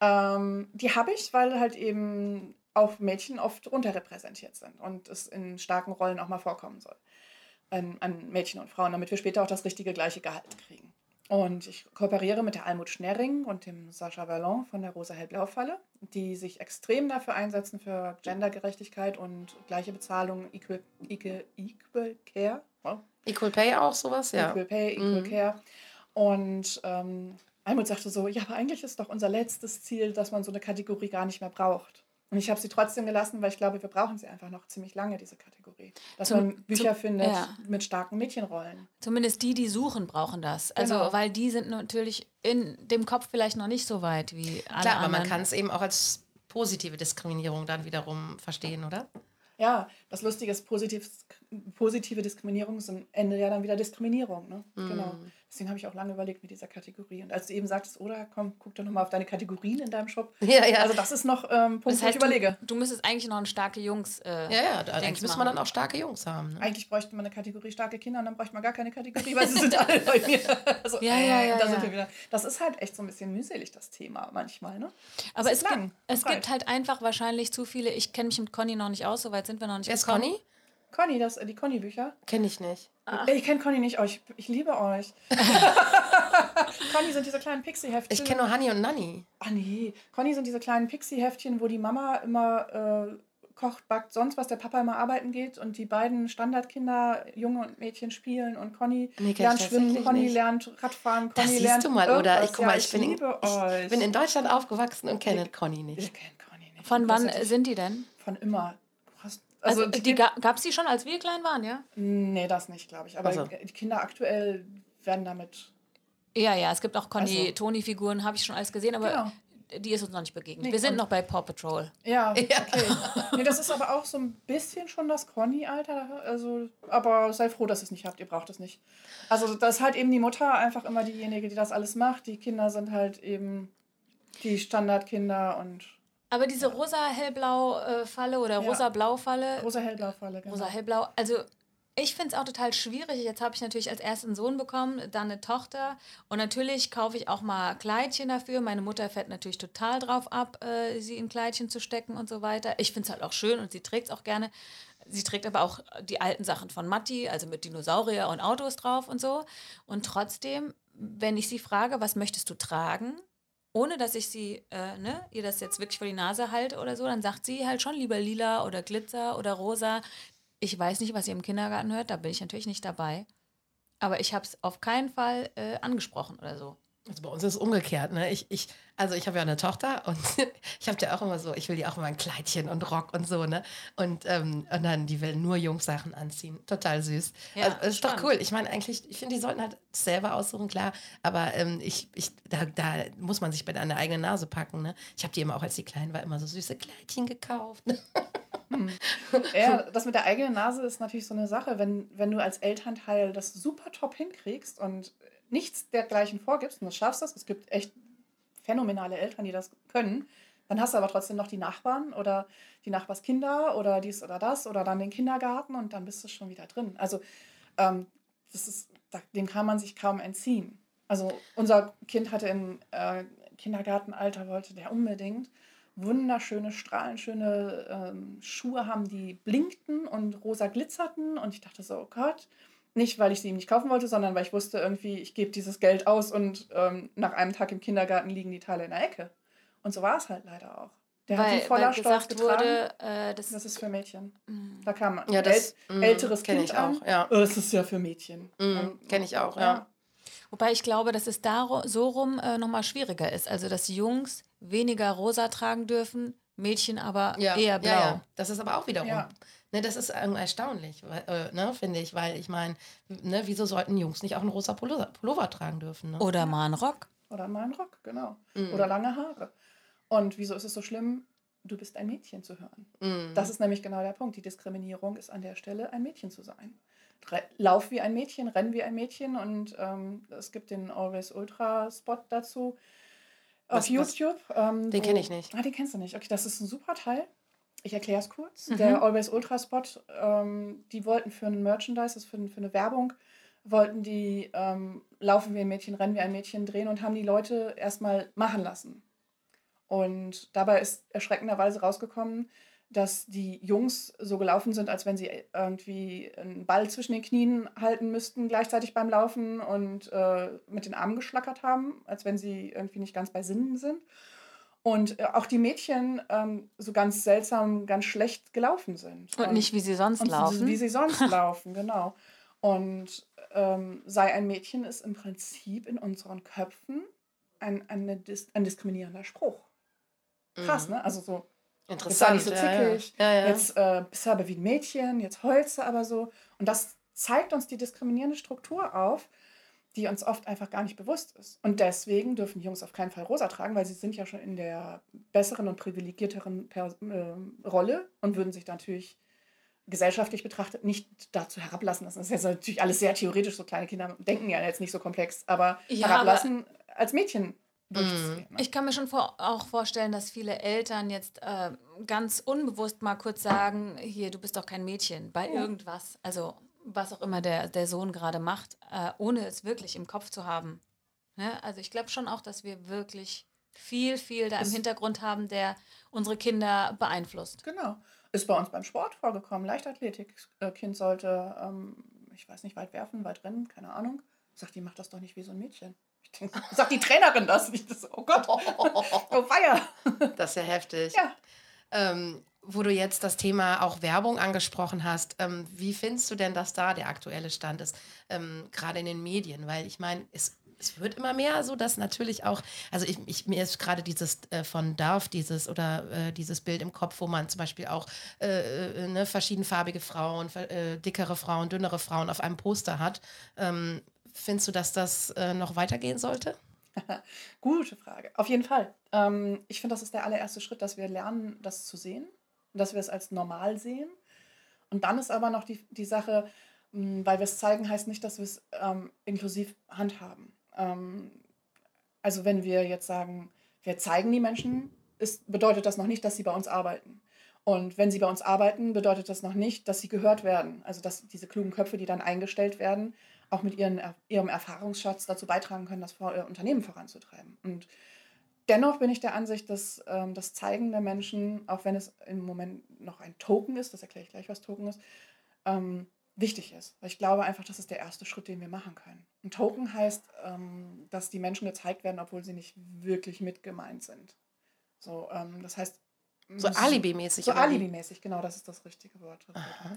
Ähm, die habe ich, weil halt eben auch Mädchen oft unterrepräsentiert sind und es in starken Rollen auch mal vorkommen soll. An, an Mädchen und Frauen, damit wir später auch das richtige gleiche Gehalt kriegen. Und ich kooperiere mit der Almut Schnerring und dem Sascha Ballon von der Rosa-Hell-Blau-Falle, die sich extrem dafür einsetzen für Gendergerechtigkeit und gleiche Bezahlung, equal, equal, equal care. Wow. Equal Pay auch sowas, ja. Equal Pay, Equal Mhm. Care. Und ähm, Almut sagte so, ja, aber eigentlich ist doch unser letztes Ziel, dass man so eine Kategorie gar nicht mehr braucht. Und ich habe sie trotzdem gelassen, weil ich glaube, wir brauchen sie einfach noch ziemlich lange, diese Kategorie. Dass Zum- man Bücher zum- findet ja. mit starken Mädchenrollen. Zumindest die, die suchen, brauchen das. Also, Genau. weil die sind natürlich in dem Kopf vielleicht noch nicht so weit wie alle Klar, aber anderen. man kann es eben auch als positive Diskriminierung dann wiederum verstehen, oder? Ja, das Lustige ist, positiv, positive Diskriminierung ist am Ende ja dann wieder Diskriminierung. Ne? Genau. Deswegen habe ich auch lange überlegt mit dieser Kategorie. Und als du eben sagtest, oder komm, guck doch nochmal auf deine Kategorien in deinem Shop. Ja, ja. Also das ist noch ähm, Punkt, Das heißt, wo ich überlege. Du, du müsstest eigentlich noch einen starke Jungs. Äh, Ja, ja, da- eigentlich müsste man dann auch starke Jungs haben. Ne? Eigentlich bräuchte man eine Kategorie starke Kinder und dann bräuchte man gar keine Kategorie, weil sie sind alle bei mir. Also, Ja, ja, ja, Da ja. sind wir wieder. Das ist halt echt so ein bisschen mühselig, das Thema manchmal. Ne? Aber ist es, lang gibt, es gibt halt einfach wahrscheinlich zu viele. Ich kenne mich mit Conny noch nicht aus, so weit sind wir noch nicht. Wer ist. Conny? Conny, das, die Conny-Bücher. Kenne ich nicht. Ich kenne Conny nicht, euch. Ich liebe euch. Conny sind diese kleinen Pixie-Heftchen. Ich kenne nur Honey und Nanny. Ah nee, Conny sind diese kleinen Pixie-Heftchen, wo die Mama immer äh, kocht, backt, sonst was, der Papa immer arbeiten geht und die beiden Standardkinder, Junge und Mädchen, spielen und Conny Nee, ich lernt schwimmen, Conny nicht. lernt Radfahren, Das Conny siehst lernt du mal, oder? irgendwas. Ich, guck mal, ja, ich, bin, ich euch. bin in Deutschland aufgewachsen und kenne Conny nicht. ich kenne Conny nicht. Von wann Das sind die denn? Von immer. Also, Also, die gab es die schon, als wir klein waren, ja? Nee, das nicht, glaube ich. Aber Ach so. die Kinder aktuell werden damit. Ja, ja, es gibt auch Also- Conny-Toni-Figuren, habe ich schon alles gesehen, aber Genau. die ist uns noch nicht begegnet. Nee, wir sind noch bei Paw Patrol. Ja, Ja. okay. Nee, das ist aber auch so ein bisschen schon das Conny-Alter. Also, aber sei froh, dass ihr es nicht habt. Ihr braucht es nicht. Also, das ist halt eben die Mutter einfach immer diejenige, die das alles macht. Die Kinder sind halt eben die Standardkinder und Aber diese rosa-hellblau-Falle oder Ja. rosa-blau-Falle, rosa-hellblau-Falle. Genau. rosa-hellblau, also ich finde es auch total schwierig. Jetzt habe ich natürlich als ersten Sohn bekommen, dann eine Tochter und natürlich kaufe ich auch mal Kleidchen dafür. Meine Mutter fährt natürlich total drauf ab, äh, sie in Kleidchen zu stecken und so weiter. Ich finde es halt auch schön und sie trägt es auch gerne. Sie trägt aber auch die alten Sachen von Matti, also mit Dinosaurier und Autos drauf und so. Und trotzdem, wenn ich sie frage, was möchtest du tragen, ohne dass ich sie, äh, ne, ihr das jetzt wirklich vor die Nase halte oder so, dann sagt sie halt schon lieber lila oder Glitzer oder rosa. Ich weiß nicht, was ihr im Kindergarten hört, da bin ich natürlich nicht dabei. Aber ich habe es auf keinen Fall äh, angesprochen oder so. Also bei uns ist es umgekehrt, ne? Ich, ich, also ich habe ja eine Tochter und ich habe ja auch immer so, ich will die auch immer ein Kleidchen und Rock und so, ne? Und, ähm, und dann, die will nur Jungssachen anziehen. Total süß. Ja, also, ist doch spannend. cool. Ich meine, eigentlich, ich finde, die sollten halt selber aussuchen, klar. Aber ähm, ich, ich, da, da muss man sich bei der eigenen Nase packen, ne? Ich habe die immer auch, als sie klein war, immer so süße Kleidchen gekauft. Ne? Ja, das mit der eigenen Nase ist natürlich so eine Sache, wenn, wenn du als Elternteil das super top hinkriegst und nichts dergleichen vorgibst und du schaffst das, es gibt echt phänomenale Eltern, die das können, dann hast du aber trotzdem noch die Nachbarn oder die Nachbarskinder oder dies oder das oder dann den Kindergarten und dann bist du schon wieder drin. Also ähm, das ist, dem kann man sich kaum entziehen. Also unser Kind hatte im äh, Kindergartenalter, wollte der unbedingt wunderschöne, strahlenschöne ähm, Schuhe haben, die blinkten und rosa glitzerten. Und ich dachte so, oh Gott, nicht weil ich sie ihm nicht kaufen wollte, sondern weil ich wusste irgendwie, ich gebe dieses Geld aus und ähm, nach einem Tag im Kindergarten liegen die Teile in der Ecke. Und so war es halt leider auch. Der hat weil, die voller weil Stolz getragen. wurde, äh, das, das ist für Mädchen. Mm. Da kam ein Ja, das, äl mm, älteres kenn Kind ich an. auch, ja. Oh, Das ist ja für Mädchen. Mm, Ähm, kenn ich auch, ja. Wobei ich glaube, dass es da so rum äh, nochmal schwieriger ist. Also, dass Jungs weniger rosa tragen dürfen, Mädchen aber ja. eher blau. Ja, ja. Das ist aber auch wiederum. Ja. Ne, das ist irgendwie erstaunlich, weil, äh, ne, finde ich, weil ich meine, ne, wieso sollten Jungs nicht auch einen rosa Pullover, Pullover tragen dürfen? Ne? Oder mal einen Rock. Oder mal einen Rock, genau. Mm. Oder lange Haare. Und wieso ist es so schlimm? Du bist ein Mädchen zu hören. Mm. Das ist nämlich genau der Punkt. Die Diskriminierung ist an der Stelle, ein Mädchen zu sein. Re Lauf wie ein Mädchen, renn wie ein Mädchen und ähm, es gibt den Always Ultra Spot dazu auf Was- was- YouTube. ähm, Den wo- kenn ich nicht. Ah, den kennst du nicht. Okay, das ist ein super Teil. Ich erkläre es kurz. Mhm. Der Always Ultra Spot, ähm, die wollten für ein Merchandise, ist für, für eine Werbung, wollten die ähm, Laufen wie ein Mädchen, Rennen wie ein Mädchen drehen und haben die Leute erstmal machen lassen. Und dabei ist erschreckenderweise rausgekommen, dass die Jungs so gelaufen sind, als wenn sie irgendwie einen Ball zwischen den Knien halten müssten, gleichzeitig beim Laufen und äh, mit den Armen geschlackert haben, als wenn sie irgendwie nicht ganz bei Sinnen sind. Und äh, auch die Mädchen ähm, so ganz seltsam, ganz schlecht gelaufen sind. Und nicht, wie sie sonst und laufen. Wie sie sonst laufen, genau. Und ähm, sei ein Mädchen ist im Prinzip in unseren Köpfen ein, dis ein diskriminierender Spruch. Krass, ne? Also so, jetzt sei Interessant. nicht so ja, ja. zickig, Ja, ja. jetzt äh, bist du aber wie ein Mädchen, jetzt heulst du aber so. Und das zeigt uns die diskriminierende Struktur auf, die uns oft einfach gar nicht bewusst ist. Und deswegen dürfen Jungs auf keinen Fall rosa tragen, weil sie sind ja schon in der besseren und privilegierteren per äh, Rolle und würden sich natürlich gesellschaftlich betrachtet nicht dazu herablassen lassen. Das ist jetzt natürlich alles sehr theoretisch, so kleine Kinder denken ja jetzt nicht so komplex, aber ja, herablassen aber als Mädchen Mhm. Ich kann mir schon vor, auch vorstellen, dass viele Eltern jetzt äh, ganz unbewusst mal kurz sagen, hier, du bist doch kein Mädchen, bei ja. irgendwas, also was auch immer der, der Sohn gerade macht, äh, ohne es wirklich im Kopf zu haben. Ne? Also ich glaube schon auch, dass wir wirklich viel, viel da im Hintergrund haben, der unsere Kinder beeinflusst. Genau. Ist bei uns beim Sport vorgekommen. Leichtathletik. Äh, kind sollte, ähm, ich weiß nicht, weit werfen, weit rennen, keine Ahnung. Sagt, die macht das doch nicht wie so ein Mädchen. Sagt die Trainerin das nicht? Das, oh Gott. Oh, feier. Das ist ja heftig. Ja. Ähm, wo du jetzt das Thema auch Werbung angesprochen hast, ähm, wie findest du denn, dass da der aktuelle Stand ist, ähm, gerade in den Medien? Weil ich meine, es, es wird immer mehr so, dass natürlich auch, also ich, ich mir ist gerade dieses äh, von Darf, dieses oder äh, dieses Bild im Kopf, wo man zum Beispiel auch äh, äh ne, verschiedenfarbige Frauen, äh, dickere Frauen, dünnere Frauen auf einem Poster hat. Ähm, Findest du, dass das äh, noch weitergehen sollte? Gute Frage. Auf jeden Fall. Ähm, ich finde, das ist der allererste Schritt, dass wir lernen, das zu sehen, dass wir es als normal sehen. Und dann ist aber noch die, die Sache, weil wir es zeigen, heißt nicht, dass wir es ähm, inklusiv handhaben. Ähm, also wenn wir jetzt sagen, wir zeigen die Menschen, ist, bedeutet das noch nicht, dass sie bei uns arbeiten. Und wenn sie bei uns arbeiten, bedeutet das noch nicht, dass sie gehört werden. Also dass diese klugen Köpfe, die dann eingestellt werden, auch mit ihren, ihrem Erfahrungsschatz dazu beitragen können, das Unternehmen voranzutreiben. Und dennoch bin ich der Ansicht, dass ähm, das Zeigen der Menschen, auch wenn es im Moment noch ein Token ist, das erkläre ich gleich, was Token ist, ähm, wichtig ist. Weil ich glaube einfach, das ist der erste Schritt, den wir machen können. Ein Token heißt, ähm, dass die Menschen gezeigt werden, obwohl sie nicht wirklich mitgemeint sind. So, ähm, das heißt, so Alibi-mäßig. So Alibi-mäßig, genau, das ist das richtige Wort.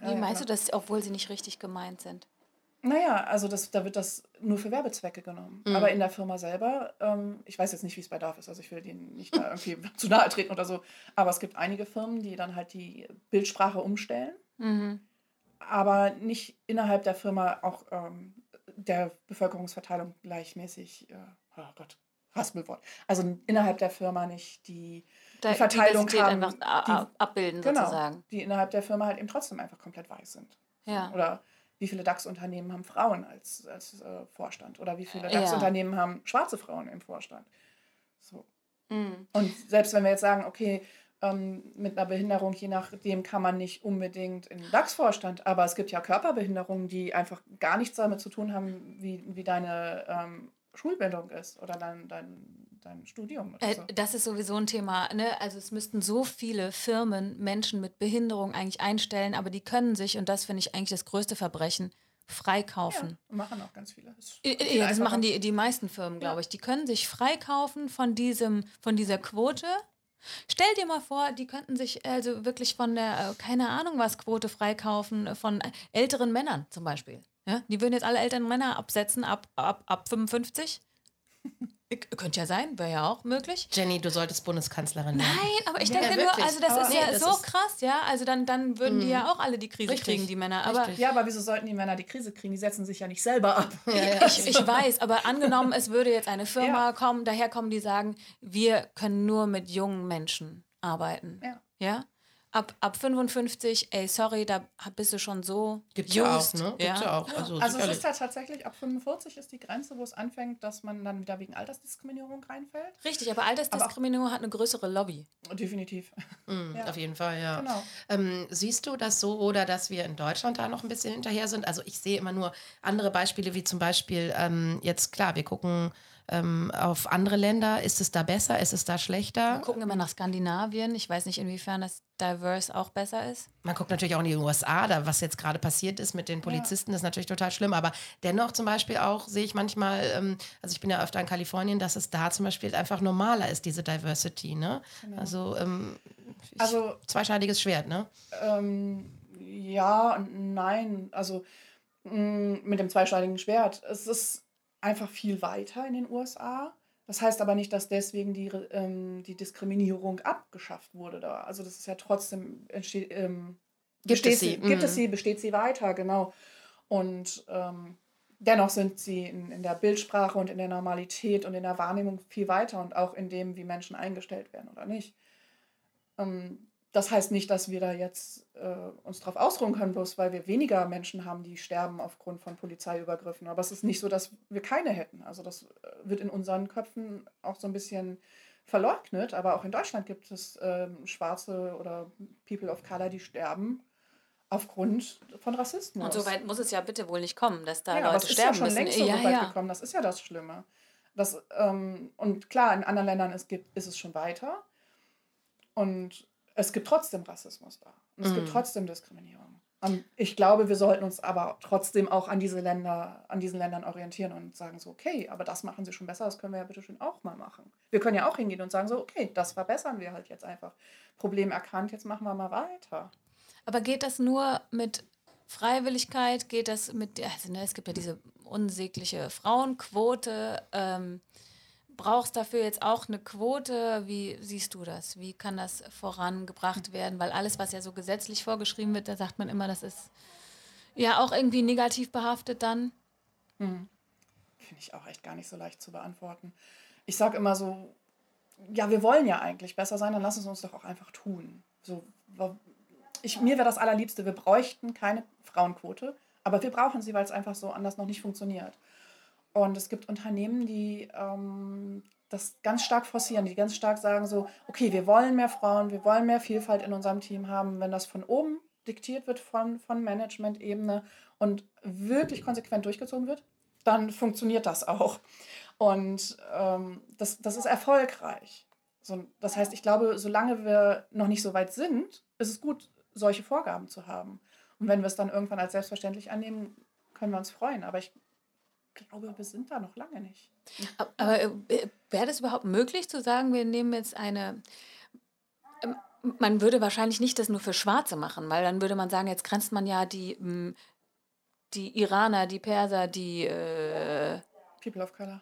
Wie meinst genau. du das, obwohl sie nicht richtig gemeint sind? Naja, also das, da wird das nur für Werbezwecke genommen. Mhm. Aber in der Firma selber, ähm, ich weiß jetzt nicht, wie es bei DAF ist, also ich will denen nicht da irgendwie zu nahe treten oder so, aber es gibt einige Firmen, die dann halt die Bildsprache umstellen, mhm. aber nicht innerhalb der Firma auch ähm, der Bevölkerungsverteilung gleichmäßig, äh, oh Gott, Haspelwort, also innerhalb der Firma nicht die, die Verteilung haben, einfach die, abbilden genau, sozusagen. Die innerhalb der Firma halt eben trotzdem einfach komplett weiß sind. Ja. Oder wie viele DAX-Unternehmen haben Frauen als, als äh, Vorstand oder wie viele DAX-Unternehmen ja. haben schwarze Frauen im Vorstand. So. Mhm. Und selbst wenn wir jetzt sagen, okay, ähm, mit einer Behinderung, je nachdem kann man nicht unbedingt in den DAX-Vorstand, aber es gibt ja Körperbehinderungen, die einfach gar nichts damit zu tun haben, wie, wie deine ähm, Schulbildung ist oder dein, dein dein Studium. Äh, so. Das ist sowieso ein Thema. Ne? Also es müssten so viele Firmen Menschen mit Behinderung eigentlich einstellen, aber die können sich, und das finde ich eigentlich das größte Verbrechen, freikaufen. Ja, machen auch ganz viele. Das, ja, das machen die, die meisten Firmen, glaube ja. ich. Die können sich freikaufen von, diesem, von dieser Quote. Stell dir mal vor, die könnten sich also wirklich von der, äh, keine Ahnung was, Quote freikaufen, von älteren Männern zum Beispiel. Ja? Die würden jetzt alle älteren Männer absetzen ab, ab, ab 55. Könnte ja sein, wäre ja auch möglich. Jenny, du solltest Bundeskanzlerin werden. Nein, aber ich denke ja, nur, also das aber ist nee, ja das so ist krass, ja. Also dann, dann würden mm. die mhm. ja auch alle die Krise Richtig. kriegen, die Männer. Aber ja, aber wieso sollten die Männer die Krise kriegen? Die setzen sich ja nicht selber ab. Ja, ja. Ich, ich, weiß, aber angenommen, es würde jetzt eine Firma kommen, daherkommen, die sagen, wir können nur mit jungen Menschen arbeiten. Ja. ja? Ab, ab 55, ey, sorry, da bist du schon so. Gibt's ja auch, ne? Gibt's ja, ja auch. Also, also es ist ja tatsächlich, ab 45 ist die Grenze, wo es anfängt, dass man dann wieder wegen Altersdiskriminierung reinfällt. Richtig, aber Altersdiskriminierung aber hat eine größere Lobby. Definitiv. Mhm, ja. Auf jeden Fall, ja. Genau. Ähm, siehst du das so oder dass wir in Deutschland da noch ein bisschen hinterher sind? Also ich sehe immer nur andere Beispiele, wie zum Beispiel ähm, jetzt, klar, wir gucken ähm, auf andere Länder? Ist es da besser? Ist es da schlechter? Wir gucken immer nach Skandinavien. Ich weiß nicht, inwiefern das diverse auch besser ist. Man guckt natürlich auch in die USA, da was jetzt gerade passiert ist mit den Polizisten, ja. ist natürlich total schlimm. Aber dennoch zum Beispiel auch sehe ich manchmal, ähm, also ich bin ja öfter in Kalifornien, dass es da zum Beispiel einfach normaler ist, diese Diversity. Ne? Genau. Also, ähm, ich, also zweischneidiges Schwert, ne? Ähm, ja und nein. Also mm, mit dem zweischneidigen Schwert. Es ist einfach viel weiter in den USA. Das heißt aber nicht, dass deswegen die, ähm, die Diskriminierung abgeschafft wurde da. Also das ist ja trotzdem entsteht, ähm, gibt es sie, gibt es mhm. sie, besteht sie weiter, genau. Und ähm, dennoch sind sie in, in der Bildsprache und in der Normalität und in der Wahrnehmung viel weiter und auch in dem, wie Menschen eingestellt werden oder nicht. Ähm, das heißt nicht, dass wir da jetzt äh, uns drauf ausruhen können, bloß weil wir weniger Menschen haben, die sterben aufgrund von Polizeiübergriffen. Aber es ist nicht so, dass wir keine hätten. Also das äh, wird in unseren Köpfen auch so ein bisschen verleugnet. Aber auch in Deutschland gibt es äh, Schwarze oder People of Color, die sterben aufgrund von Rassismus. Und so weit muss es ja bitte wohl nicht kommen, dass da ja, Leute aber es sterben ist ja schon müssen. längst so ja, weit ja. gekommen. Das ist ja das Schlimme. Das, ähm, und klar, in anderen Ländern ist, ist es schon weiter. Und es gibt trotzdem Rassismus da. Und es Mhm. gibt trotzdem Diskriminierung. Und ich glaube, wir sollten uns aber trotzdem auch an diese Länder, an diesen Ländern orientieren und sagen so, okay, aber das machen sie schon besser, das können wir ja bitte schön auch mal machen. Wir können ja auch hingehen und sagen so, okay, das verbessern wir halt jetzt einfach. Problem erkannt, jetzt machen wir mal weiter. Aber geht das nur mit Freiwilligkeit? Geht das mit, also, ne, es gibt ja diese unsägliche Frauenquote. Ähm, brauchst dafür jetzt auch eine Quote? Wie siehst du das? Wie kann das vorangebracht werden? Weil alles, was ja so gesetzlich vorgeschrieben wird, da sagt man immer, das ist ja auch irgendwie negativ behaftet dann. Finde ich auch echt gar nicht so leicht zu beantworten. Ich sage immer so, ja, wir wollen ja eigentlich besser sein, dann lass es uns doch auch einfach tun. So, ich, mir wäre das Allerliebste, wir bräuchten keine Frauenquote, aber wir brauchen sie, weil es einfach so anders noch nicht funktioniert. Und es gibt Unternehmen, die ähm, das ganz stark forcieren, die ganz stark sagen so, okay, wir wollen mehr Frauen, wir wollen mehr Vielfalt in unserem Team haben. Wenn das von oben diktiert wird, von, von Management-Ebene und wirklich konsequent durchgezogen wird, dann funktioniert das auch. Und ähm, das, das ist erfolgreich. So, das heißt, ich glaube, solange wir noch nicht so weit sind, ist es gut, solche Vorgaben zu haben. Und wenn wir es dann irgendwann als selbstverständlich annehmen, können wir uns freuen. Aber ich glaube, wir sind da noch lange nicht. Aber äh, wäre das überhaupt möglich zu sagen, wir nehmen jetzt eine. ähm, Man würde wahrscheinlich nicht das nur für Schwarze machen, weil dann würde man sagen, jetzt grenzt man ja die, ähm, die Iraner, die Perser, die. Äh, People of Color.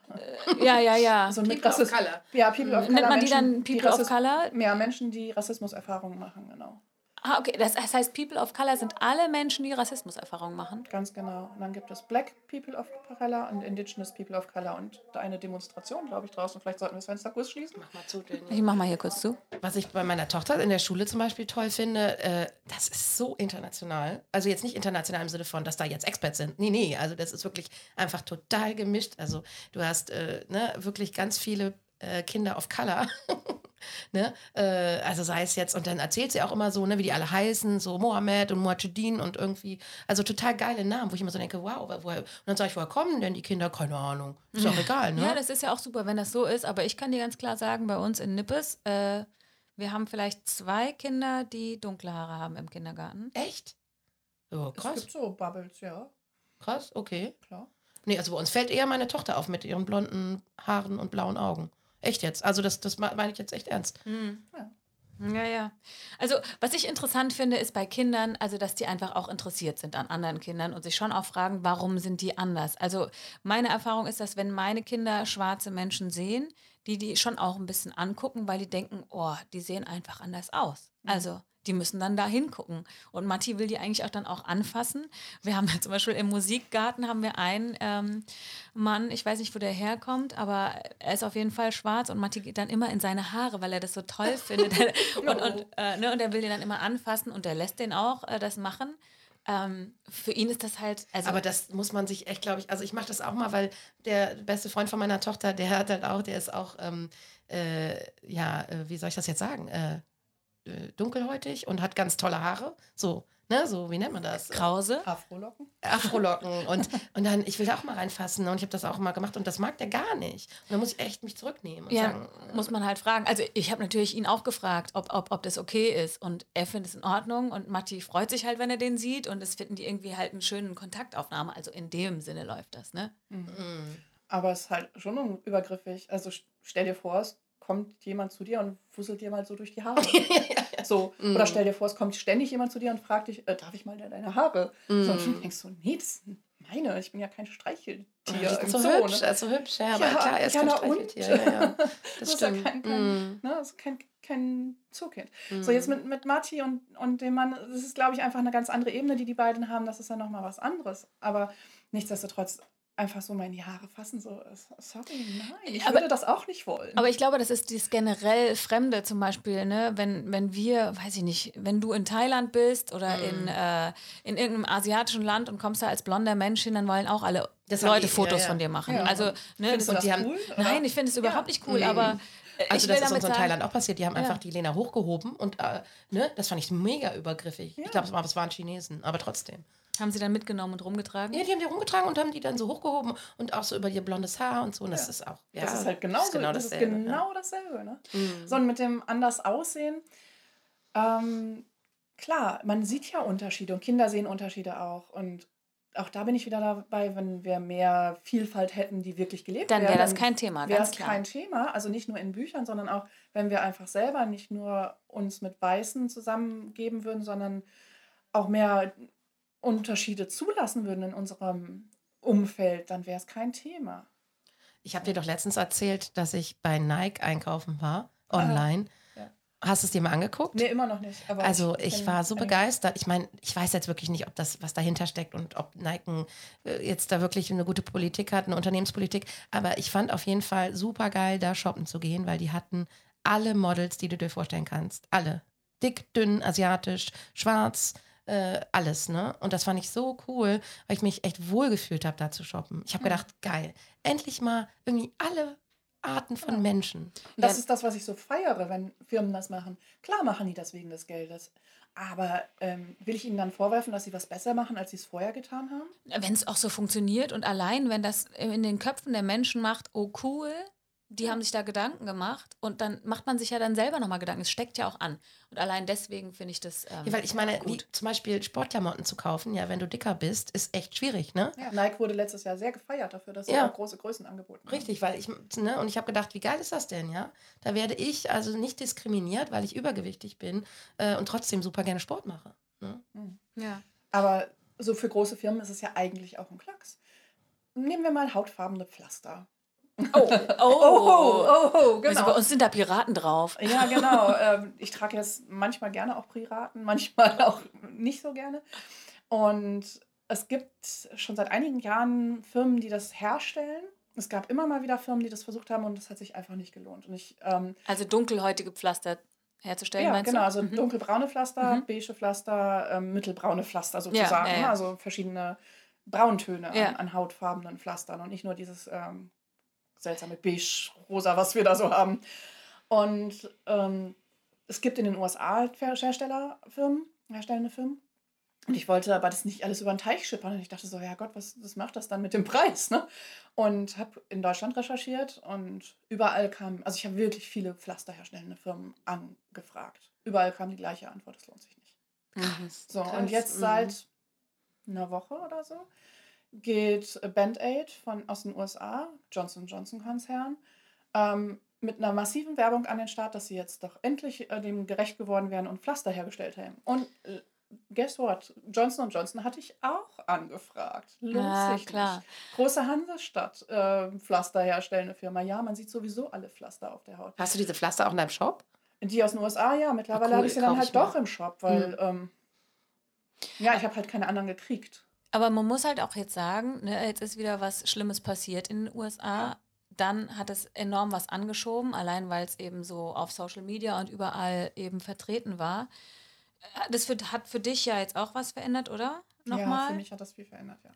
ja, ja, ja. Also mit People of Rassismus. Color. Ja, People of Color. Nennt man die Menschen, dann People of Rassismus- Color? Ja, Menschen, die Rassismuserfahrungen machen, genau. Ah, okay. Das, das heißt, People of Color sind alle Menschen, die Rassismuserfahrungen machen. Ganz genau. Und dann gibt es Black People of Color und Indigenous People of Color und da eine Demonstration, glaube ich, draußen. Vielleicht sollten wir das Fenster kurz schließen. Mach mal zu, Jenny. Ich mach mal hier kurz zu. Was ich bei meiner Tochter in der Schule zum Beispiel toll finde, äh, das ist so international. Also jetzt nicht international im Sinne von, dass da jetzt Experts sind. Nee, nee, also das ist wirklich einfach total gemischt. Also du hast äh, ne, wirklich ganz viele äh, Kinder of Color. ne? äh, also sei es jetzt, und dann erzählt sie auch immer so, ne, wie die alle heißen, so Mohammed und Muad'Din und irgendwie, also total geile Namen, wo ich immer so denke, wow, woher, und dann sage ich, woher kommen denn die Kinder? Keine Ahnung. Ist doch egal, ne? Ja, das ist ja auch super, wenn das so ist. Aber ich kann dir ganz klar sagen, bei uns in Nippes, äh, wir haben vielleicht zwei Kinder, die dunkle Haare haben im Kindergarten. Echt? Oh, Es krass. gibt so Bubbles, ja, Krass, okay. klar. Nee, also bei uns fällt eher meine Tochter auf mit ihren blonden Haaren und blauen Augen. Echt jetzt. Also das, das me- meine ich jetzt echt ernst. Ja, ja. Also, was ich interessant finde, ist bei Kindern, also, dass die einfach auch interessiert sind an anderen Kindern und sich schon auch fragen, warum sind die anders? Also, meine Erfahrung ist, dass wenn meine Kinder schwarze Menschen sehen, die die schon auch ein bisschen angucken, weil die denken, oh, die sehen einfach anders aus. Also, die müssen dann da hingucken. Und Matti will die eigentlich auch dann auch anfassen. Wir haben zum Beispiel im Musikgarten haben wir einen ähm, Mann, ich weiß nicht, wo der herkommt, aber er ist auf jeden Fall schwarz und Matti geht dann immer in seine Haare, weil er das so toll findet. und, und, äh, ne, und er will den dann immer anfassen und er lässt den auch äh, das machen. Ähm, für ihn ist das halt, also Aber das muss man sich echt, glaube ich, also ich mache das auch mal, weil der beste Freund von meiner Tochter, der hat halt auch, der ist auch, ähm, äh, ja, äh, wie soll ich das jetzt sagen, äh, dunkelhäutig und hat ganz tolle Haare. So, ne, so, wie nennt man das? Krause. Afrolocken? Afrolocken und, und dann, ich will da auch mal reinfassen und ich habe das auch mal gemacht und das mag der gar nicht. Und dann muss ich echt mich zurücknehmen und Ja, sagen, muss man halt fragen. Also ich habe natürlich ihn auch gefragt, ob, ob, ob das okay ist. Und er findet es in Ordnung. Und Matti freut sich halt, wenn er den sieht. Und es finden die irgendwie halt einen schönen Kontaktaufnahme. Also in dem Sinne läuft das, ne? Aber es ist halt schon übergriffig. Also st- stell dir vor, es kommt jemand zu dir und fusselt dir mal so durch die Haare. so. Oder stell dir vor, es kommt ständig jemand zu dir und fragt dich, äh, darf ich mal deine Haare? So, und du denkst so, nee, das sind meine, ich bin ja kein Streicheltier Ja, ist so Zoo, hübsch, ne? ist so hübsch, ja, aber Ja, klar, er ist ja, kein? Streicheltier. Ja, ja, das Das ist ja kein, kein, Mm. ne, ist kein, kein Zookind. So, jetzt mit, mit Matti und, und dem Mann, das ist, glaube ich, einfach eine ganz andere Ebene, die die beiden haben. Das ist ja nochmal was anderes. Aber nichtsdestotrotz, einfach so meine Haare fassen, so, sorry, nein, ich aber, würde das auch nicht wollen. Aber ich glaube, das ist das generell Fremde zum Beispiel, ne? wenn, wenn wir, weiß ich nicht, wenn du in Thailand bist oder mm. in, äh, in irgendeinem asiatischen Land und kommst da als blonder Mensch hin, dann wollen auch alle das Leute Fotos ja, ja. von dir machen. Ja. Also, ne, Findest du das haben, cool? Nein, ich finde es überhaupt nicht cool, aber äh, also das ist uns in Thailand auch passiert. Die haben ja. einfach die Lena hochgehoben und äh, ne, das fand ich mega übergriffig. Ja. Ich glaube, es waren Chinesen, aber trotzdem. Haben sie dann mitgenommen und rumgetragen? Ja, die haben die rumgetragen und haben die dann so hochgehoben und auch so über ihr blondes Haar und so. Und das ja. ist auch. Ja, das ist halt genau, das ist genau dasselbe. Das ist genau dasselbe ne? Mhm. So, und mit dem anders aussehen. Ähm, klar, man sieht ja Unterschiede und Kinder sehen Unterschiede auch. Und auch da bin ich wieder dabei, wenn wir mehr Vielfalt hätten, die wirklich gelebt dann wäre. Dann wäre das kein Thema, Wäre es kein Thema. Also nicht nur in Büchern, sondern auch, wenn wir einfach selber nicht nur uns mit Weißen zusammengeben würden, sondern auch mehr Unterschiede zulassen würden in unserem Umfeld, dann wäre es kein Thema. Ich habe dir doch letztens erzählt, dass ich bei Nike einkaufen war, online. Ah, ja. Hast du es dir mal angeguckt? Nee, immer noch nicht. also ich, ich war so begeistert. Ich meine, ich weiß jetzt wirklich nicht, ob das, was dahinter steckt und ob Nike äh, jetzt da wirklich eine gute Politik hat, eine Unternehmenspolitik. Aber ich fand auf jeden Fall super geil, da shoppen zu gehen, weil die hatten alle Models, die du dir vorstellen kannst. Alle. Dick, dünn, asiatisch, schwarz, äh, alles, ne? Und das fand ich so cool, weil ich mich echt wohlgefühlt habe, da zu shoppen. Ich habe mhm. gedacht, geil, endlich mal irgendwie alle Arten von ja. Menschen. Und das ja. ist das, was ich so feiere, wenn Firmen das machen. Klar machen die das wegen des Geldes. Aber ähm, will ich ihnen dann vorwerfen, dass sie was besser machen, als sie es vorher getan haben? Wenn es auch so funktioniert und allein, wenn das in den Köpfen der Menschen macht, oh cool, die haben sich da Gedanken gemacht und dann macht man sich ja dann selber nochmal Gedanken. Es steckt ja auch an. Und allein deswegen finde ich das. Ähm, ja, weil ich meine, gut. Wie, zum Beispiel Sportklamotten zu kaufen, ja, wenn du dicker bist, ist echt schwierig, ne? Ja, Nike wurde letztes Jahr sehr gefeiert dafür, dass sie ja. auch große Größen angeboten haben. Richtig, weil ich, ne, und ich habe gedacht, wie geil ist das denn, ja? Da werde ich also nicht diskriminiert, weil ich übergewichtig bin äh, und trotzdem super gerne Sport mache. Ne? Mhm. Ja. Aber so für große Firmen ist es ja eigentlich auch ein Klacks. Nehmen wir mal hautfarbene Pflaster. Oh, oh, oh, oh, oh genau. Also bei uns sind da Piraten drauf. Ja, genau. Ähm, ich trage jetzt manchmal gerne auch Piraten, manchmal auch nicht so gerne. Und es gibt schon seit einigen Jahren Firmen, die das herstellen. Es gab immer mal wieder Firmen, die das versucht haben und das hat sich einfach nicht gelohnt. Und ich, ähm, also dunkelhäutige Pflaster herzustellen, ja, genau, du? also mhm. dunkelbraune Pflaster, mhm. beige Pflaster, ähm, mittelbraune Pflaster sozusagen. Ja, ja, ja. Also verschiedene Brauntöne an, an, hautfarbenen Pflastern und nicht nur dieses ähm, seltsame beige-rosa, was wir da so haben. Und ähm, es gibt in den USA Herstellerfirmen, herstellende Firmen. Und ich wollte aber das nicht alles über den Teich schippern. Und ich dachte so, ja Gott, was, was macht das dann mit dem Preis? Ne? Und habe in Deutschland recherchiert und überall kam, also ich habe wirklich viele pflasterherstellende Firmen angefragt. Überall kam die gleiche Antwort, es lohnt sich nicht. Mhm. So, Krass. und jetzt mhm. seit einer Woche oder so geht Band-Aid von, aus den USA, Johnson Johnson Konzern, ähm, mit einer massiven Werbung an den Start, dass sie jetzt doch endlich äh, dem gerecht geworden wären und Pflaster hergestellt haben. Und äh, guess what? Johnson Johnson hatte ich auch angefragt. Lohnt ja, klar. Nicht. Große Hansestadt, äh, Pflaster herstellende Firma. Ja, man sieht sowieso alle Pflaster auf der Haut. Hast du diese Pflaster auch in deinem Shop? Die aus den USA, ja. Mittlerweile cool, habe ich sie dann halt doch im Shop, weil, mhm. ähm, ja, ich habe halt keine anderen gekriegt. Aber man muss halt auch jetzt sagen, ne, jetzt ist wieder was Schlimmes passiert in den USA. Dann hat es enorm was angeschoben, allein weil es eben so auf Social Media und überall eben vertreten war. Äh, das für, hat für dich ja jetzt auch was verändert, oder? Nochmal? Ja, für mich hat das viel verändert, ja.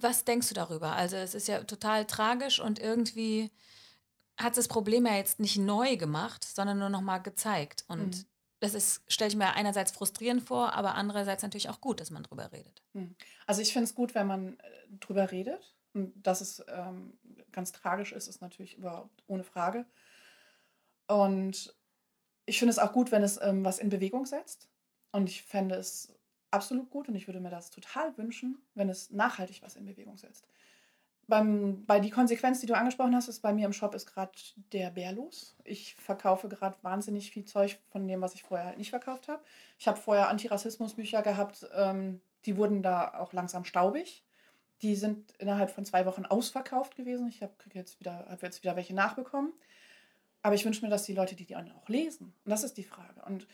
Was denkst du darüber? Also es ist ja total tragisch und irgendwie hat das Problem ja jetzt nicht neu gemacht, sondern nur nochmal gezeigt. Und mhm das ist, stelle ich mir einerseits frustrierend vor, aber andererseits natürlich auch gut, dass man drüber redet. Hm. Also ich finde es gut, wenn man äh, drüber redet. Und dass es ähm, ganz tragisch ist, ist natürlich überhaupt ohne Frage. Und ich finde es auch gut, wenn es ähm, was in Bewegung setzt. Und ich fände es absolut gut und ich würde mir das total wünschen, wenn es nachhaltig was in Bewegung setzt beim, bei die Konsequenz, die du angesprochen hast, ist bei mir im Shop ist gerade der Bär los. Ich verkaufe gerade wahnsinnig viel Zeug von dem, was ich vorher halt nicht verkauft habe. Ich habe vorher Antirassismusbücher gehabt, ähm, die wurden da auch langsam staubig. Die sind innerhalb von zwei Wochen ausverkauft gewesen. Ich habe jetzt, wieder, hab jetzt wieder welche nachbekommen. Aber ich wünsche mir, dass die Leute, die die auch lesen. Und das ist die Frage. Und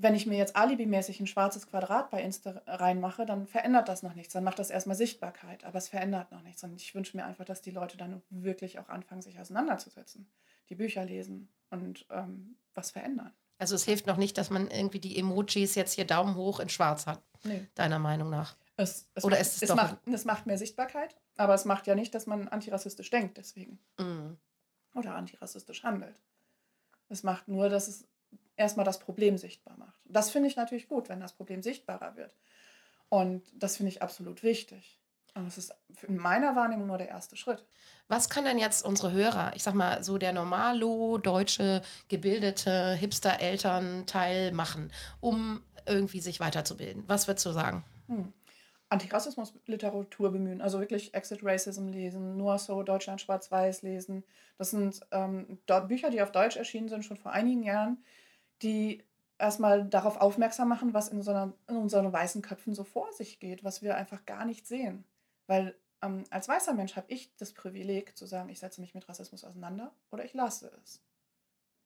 wenn ich mir jetzt alibimäßig ein schwarzes Quadrat bei Insta reinmache, dann verändert das noch nichts. Dann macht das erstmal Sichtbarkeit, aber es verändert noch nichts. Und ich wünsche mir einfach, dass die Leute dann wirklich auch anfangen, sich auseinanderzusetzen, die Bücher lesen und ähm, was verändern. Also es hilft noch nicht, dass man irgendwie die Emojis jetzt hier Daumen hoch in schwarz hat, nee. deiner Meinung nach. Es, es Oder macht, ist es, es, macht, es macht mehr Sichtbarkeit, aber es macht ja nicht, dass man antirassistisch denkt deswegen. Mm. Oder antirassistisch handelt. Es macht nur, dass es erstmal das Problem sichtbar macht. Das finde ich natürlich gut, wenn das Problem sichtbarer wird. Und das finde ich absolut wichtig. Und das ist in meiner Wahrnehmung nur der erste Schritt. Was kann denn jetzt unsere Hörer, ich sag mal so der normalo deutsche gebildete Hipster-Elternteil machen, um irgendwie sich weiterzubilden? Was würdest du sagen? Hm. Antirassismus-Literatur bemühen, also wirklich Exit Racism lesen, nur so Deutschland schwarz-weiß lesen. Das sind ähm, Bücher, die auf Deutsch erschienen sind, schon vor einigen Jahren, die erstmal darauf aufmerksam machen, was in, so einer, in unseren weißen Köpfen so vor sich geht, was wir einfach gar nicht sehen. Weil ähm, als weißer Mensch habe ich das Privileg zu sagen, ich setze mich mit Rassismus auseinander oder ich lasse es.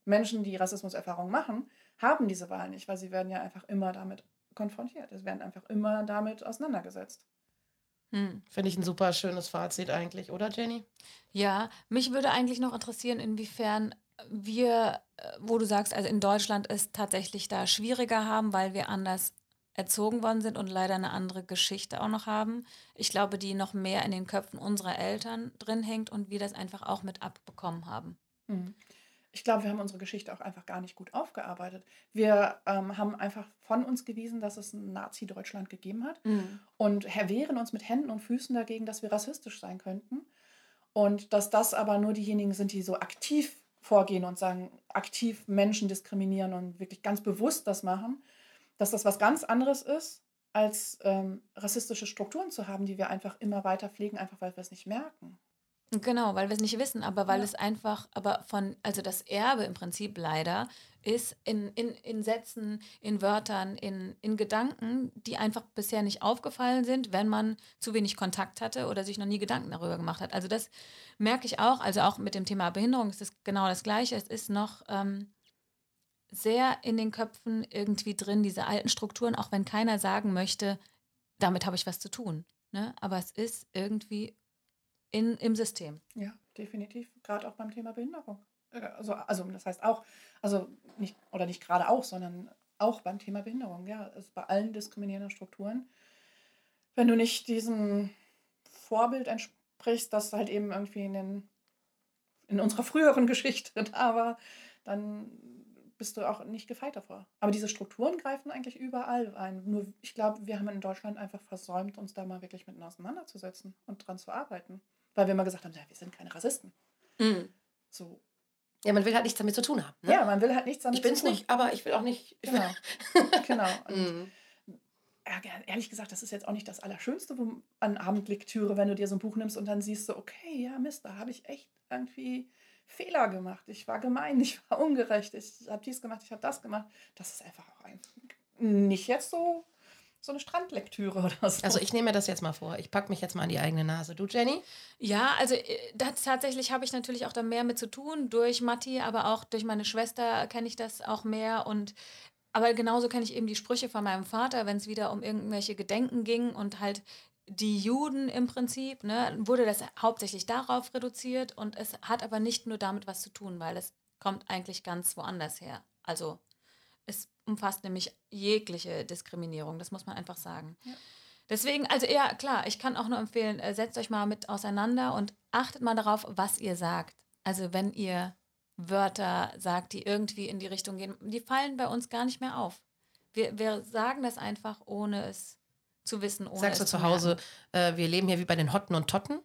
Menschen, die Rassismuserfahrungen machen, haben diese Wahl nicht, weil sie werden ja einfach immer damit konfrontiert. Es werden einfach immer damit auseinandergesetzt. Hm. Finde ich ein super schönes Fazit eigentlich, oder Jenny? Ja, mich würde eigentlich noch interessieren, inwiefern wir, äh, wo du sagst, also in Deutschland ist tatsächlich da schwieriger haben, weil wir anders erzogen worden sind und leider eine andere Geschichte auch noch haben. Ich glaube, die noch mehr in den Köpfen unserer Eltern drin hängt und wir das einfach auch mit abbekommen haben. Mhm. Ich glaube, wir haben unsere Geschichte auch einfach gar nicht gut aufgearbeitet. Wir ähm, haben einfach von uns gewiesen, dass es ein Nazi-Deutschland gegeben hat mhm. und wehren uns mit Händen und Füßen dagegen, dass wir rassistisch sein könnten. Und dass das aber nur diejenigen sind, die so aktiv vorgehen und sagen, aktiv Menschen diskriminieren und wirklich ganz bewusst das machen, dass das was ganz anderes ist, als ähm, rassistische Strukturen zu haben, die wir einfach immer weiter pflegen, einfach weil wir es nicht merken. Genau, weil wir es nicht wissen, aber weil ja. es einfach, aber von, also das Erbe im Prinzip leider ist in, in, in Sätzen, in Wörtern, in, in Gedanken, die einfach bisher nicht aufgefallen sind, wenn man zu wenig Kontakt hatte oder sich noch nie Gedanken darüber gemacht hat. Also das merke ich auch, also auch mit dem Thema Behinderung ist es genau das Gleiche. Es ist noch ähm, sehr in den Köpfen irgendwie drin, diese alten Strukturen, auch wenn keiner sagen möchte, damit habe ich was zu tun. Ne? Aber es ist irgendwie in, im System. Ja, definitiv. Gerade auch beim Thema Behinderung. Äh, also, also das heißt auch, also nicht, oder nicht gerade auch, sondern auch beim Thema Behinderung, ja, also bei allen diskriminierenden Strukturen. Wenn du nicht diesem Vorbild entsprichst, das halt eben irgendwie in, den, in unserer früheren Geschichte da war, dann bist du auch nicht gefeit davor. Aber diese Strukturen greifen eigentlich überall ein. Nur ich glaube, wir haben in Deutschland einfach versäumt, uns da mal wirklich mit auseinanderzusetzen und dran zu arbeiten weil wir immer gesagt haben, ja, wir sind keine Rassisten. Mhm. So. Ja, man will halt nichts damit zu tun haben. Ne? Ja, man will halt nichts damit ich zu tun. Ich bin es nicht, aber ich will auch nicht. Genau. genau. Und mhm. ehrlich gesagt, das ist jetzt auch nicht das Allerschönste an Abendlektüre, wenn du dir so ein Buch nimmst und dann siehst du, okay, ja, Mist, da habe ich echt irgendwie Fehler gemacht. Ich war gemein, ich war ungerecht, ich habe dies gemacht, ich habe das gemacht. Das ist einfach auch ein, nicht jetzt so so eine Strandlektüre oder so. Also ich nehme mir das jetzt mal vor. Ich packe mich jetzt mal an die eigene Nase. Du, Jenny? Ja, also äh, das, tatsächlich habe ich natürlich auch da mehr mit zu tun. Durch Matti, aber auch durch meine Schwester kenne ich das auch mehr. Und aber genauso kenne ich eben die Sprüche von meinem Vater, wenn es wieder um irgendwelche Gedenken ging und halt die Juden im Prinzip, ne, wurde das hauptsächlich darauf reduziert und es hat aber nicht nur damit was zu tun, weil es kommt eigentlich ganz woanders her. Also umfasst nämlich jegliche Diskriminierung, das muss man einfach sagen. Ja. Deswegen, also ja, klar, ich kann auch nur empfehlen, äh, setzt euch mal mit auseinander und achtet mal darauf, was ihr sagt. Also wenn ihr Wörter sagt, die irgendwie in die Richtung gehen, die fallen bei uns gar nicht mehr auf. Wir, wir sagen das einfach, ohne es zu wissen. Ohne Sagst du zu Hause, äh, wir leben hier wie bei den Hotten und Totten?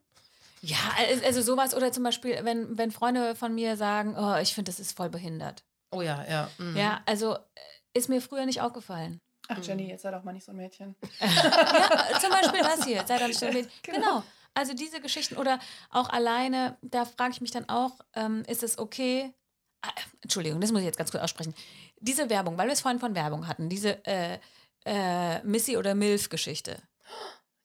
Ja, also sowas oder zum Beispiel, wenn, wenn Freunde von mir sagen, oh, ich finde, das ist voll behindert. Oh ja, ja. Mhm. Ja, also äh, ist mir früher nicht aufgefallen. Ach, Jenny, jetzt sei doch mal nicht so ein Mädchen. ja, zum Beispiel das hier, sei doch nicht so ein Mädchen. Genau. genau. Also diese Geschichten oder auch alleine, da frage ich mich dann auch, ähm, ist es okay? Ah, Entschuldigung, das muss ich jetzt ganz kurz aussprechen. Diese Werbung, weil wir es vorhin von Werbung hatten, diese äh, äh, Missy oder Milf-Geschichte.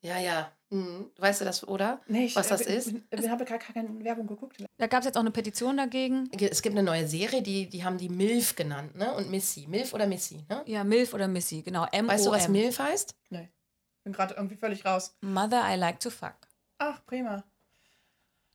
Ja, ja. Mhm. Weißt du das, oder? Nee, ich, Was das äh, ist? Ich, ich habe gar keine Werbung geguckt. Da gab es jetzt auch eine Petition dagegen. Es gibt eine neue Serie, die, die haben die MILF genannt, ne? Und Missy. MILF oder Missy, ne? Ja, MILF oder Missy, genau. M Weißt du, was M. MILF heißt? Nee. Bin gerade irgendwie völlig raus. Mother I like to fuck. Ach, prima.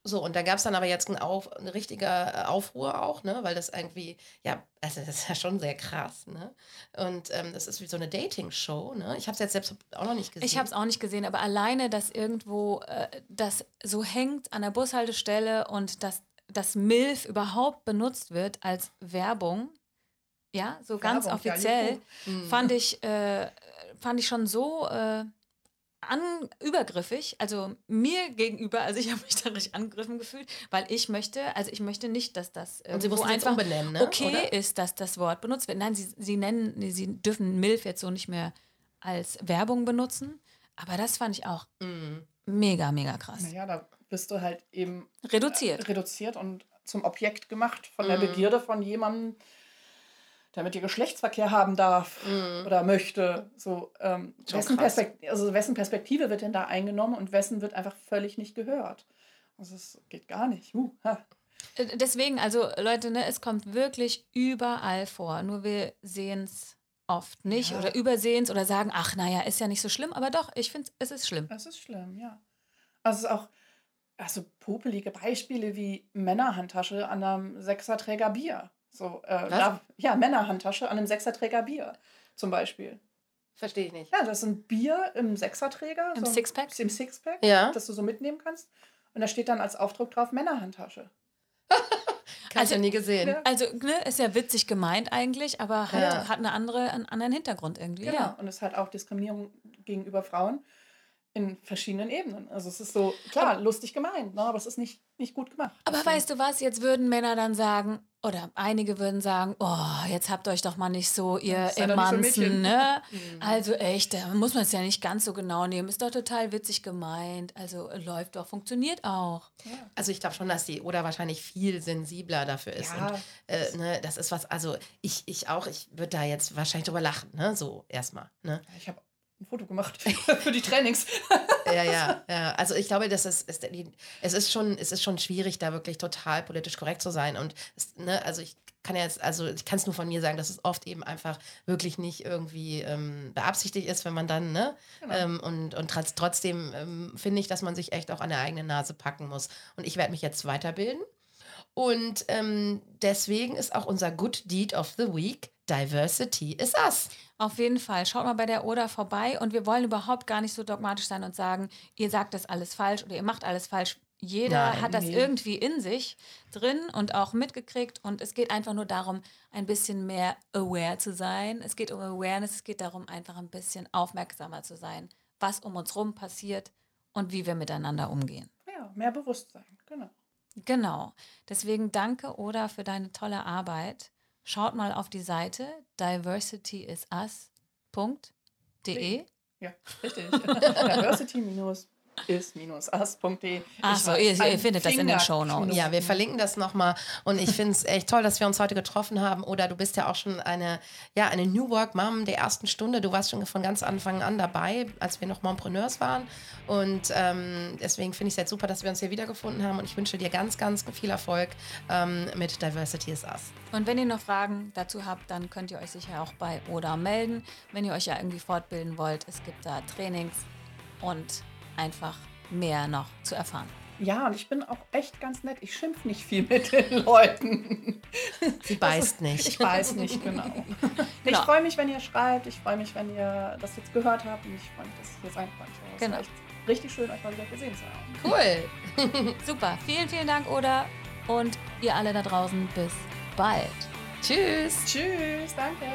So, und da gab es dann aber jetzt ein Auf, eine richtige äh, Aufruhr auch, ne? Weil das irgendwie, ja, also das ist ja schon sehr krass, ne? Und ähm, das ist wie so eine Dating-Show, ne? Ich habe es jetzt selbst auch noch nicht gesehen. Ich habe es auch nicht gesehen, aber alleine, dass irgendwo äh, das so hängt an der Bushaltestelle und dass das MILF überhaupt benutzt wird als Werbung, ja, so ganz Werbung, ja, offiziell, juhu. Mhm. fand ich, äh, fand ich schon so äh, an, übergriffig, also mir gegenüber, also ich habe mich da richtig angegriffen gefühlt, weil ich möchte, also ich möchte nicht, dass das Und sie einfach umbenennen, ne? okay Oder? ist, dass das Wort benutzt wird. Nein, sie, sie nennen, sie dürfen MILF jetzt so nicht mehr als Werbung benutzen, aber das fand ich auch Mhm. mega, mega krass. Naja, da bist du halt eben Reduziert. reduziert und zum Objekt gemacht von der Mhm. Begierde von jemandem, der mit dir Geschlechtsverkehr haben darf oder möchte. So, ähm, Mhm. Wessen. Perspekt also wessen Perspektive wird denn da eingenommen und wessen wird einfach völlig nicht gehört? Also es geht gar nicht. Uh, Deswegen, also Leute, ne, es kommt wirklich überall vor. Nur wir sehen es oft nicht Ja. oder übersehen es oder sagen, ach naja, ist ja nicht so schlimm, aber doch, ich finde es ist schlimm. Das ist schlimm, ja. Also es ist auch also popelige Beispiele wie Männerhandtasche an einem Sechserträger Bier. So, äh, da, ja, Männerhandtasche an einem Sechserträger Bier zum Beispiel. Verstehe ich nicht. Ja, das ist ein Bier im Sechserträger. Im so Sixpack? Im Sixpack, Ja. das du so mitnehmen kannst. Und da steht dann als Aufdruck drauf Männerhandtasche. Kann Also- ich ja nie gesehen. Also, ne, ist ja witzig gemeint eigentlich, aber halt, Ja. hat eine andere, einen anderen Hintergrund irgendwie. Genau. Ja. Und es ist halt auch Diskriminierung gegenüber Frauen in verschiedenen Ebenen. Also es ist so, klar, lustig gemeint, ne? aber es ist nicht, nicht gut gemacht. Aber weißt du was, jetzt würden Männer dann sagen, oder einige würden sagen, oh, jetzt habt euch doch mal nicht so, ihr Emanzen, ne? Also echt, da muss man es ja nicht ganz so genau nehmen. Ist doch total witzig gemeint. Also äh, läuft doch, funktioniert auch. Also ich glaube schon, dass die Oder wahrscheinlich viel sensibler dafür ist. Ja. Und äh, ne, das ist was, also ich, ich auch, ich würde da jetzt wahrscheinlich drüber lachen, ne? So erstmal. Ne? Ich habe ein Foto gemacht für die Trainings. Ja, ja, ja. Also ich glaube, das ist, ist es ist schon, es ist schon schwierig, da wirklich total politisch korrekt zu sein. Und es, ne, also ich kann ja jetzt, also ich kann es nur von mir sagen, dass es oft eben einfach wirklich nicht irgendwie ähm, beabsichtigt ist, wenn man dann, ne? Genau. Ähm, und und trotz, trotzdem ähm, finde ich, dass man sich echt auch an der eigenen Nase packen muss. Und ich werde mich jetzt weiterbilden. Und ähm, deswegen ist auch unser Good Deed of the Week Diversity is Us. Auf jeden Fall. Schaut mal bei der Oder vorbei und wir wollen überhaupt gar nicht so dogmatisch sein und sagen, ihr sagt das alles falsch oder ihr macht alles falsch. Jeder Nein, hat das nee. irgendwie in sich drin und auch mitgekriegt und es geht einfach nur darum, ein bisschen mehr aware zu sein. Es geht um Awareness, es geht darum, einfach ein bisschen aufmerksamer zu sein, was um uns rum passiert und wie wir miteinander umgehen. Ja, mehr Bewusstsein, genau. Genau. Deswegen danke, Oda, für deine tolle Arbeit. Schaut mal auf die Seite diversityisus.de. Ja, richtig. Diversity minus is-as.de. Ach Ich so, weiß, ihr- ihr findet das in den Shownotes. Ja, wir verlinken das nochmal. Und ich finde es echt toll, dass wir uns heute getroffen haben. Oder du bist ja auch schon eine, ja, eine New Work Mom der ersten Stunde. Du warst schon von ganz Anfang an dabei, als wir noch Mompreneurs waren. Und ähm, deswegen finde ich es jetzt super, dass wir uns hier wiedergefunden haben. Und ich wünsche dir ganz, ganz viel Erfolg ähm, mit Diversity is Us. Und wenn ihr noch Fragen dazu habt, dann könnt ihr euch sicher auch bei Oda melden. Wenn ihr euch ja irgendwie fortbilden wollt, es gibt da Trainings und einfach mehr noch zu erfahren. Ja, und ich bin auch echt ganz nett. Ich schimpf nicht viel mit den Leuten. Sie beißt nicht. Ich weiß nicht, genau. Ich Genau. freue mich, wenn ihr schreibt. Ich freue mich, wenn ihr das jetzt gehört habt. Und ich freue mich, dass ich hier sein konnte. Es Genau. richtig schön, euch mal wieder gesehen zu haben. Cool. Super, vielen, vielen Dank, Oda. Und ihr alle da draußen, bis bald. Tschüss. Tschüss, danke.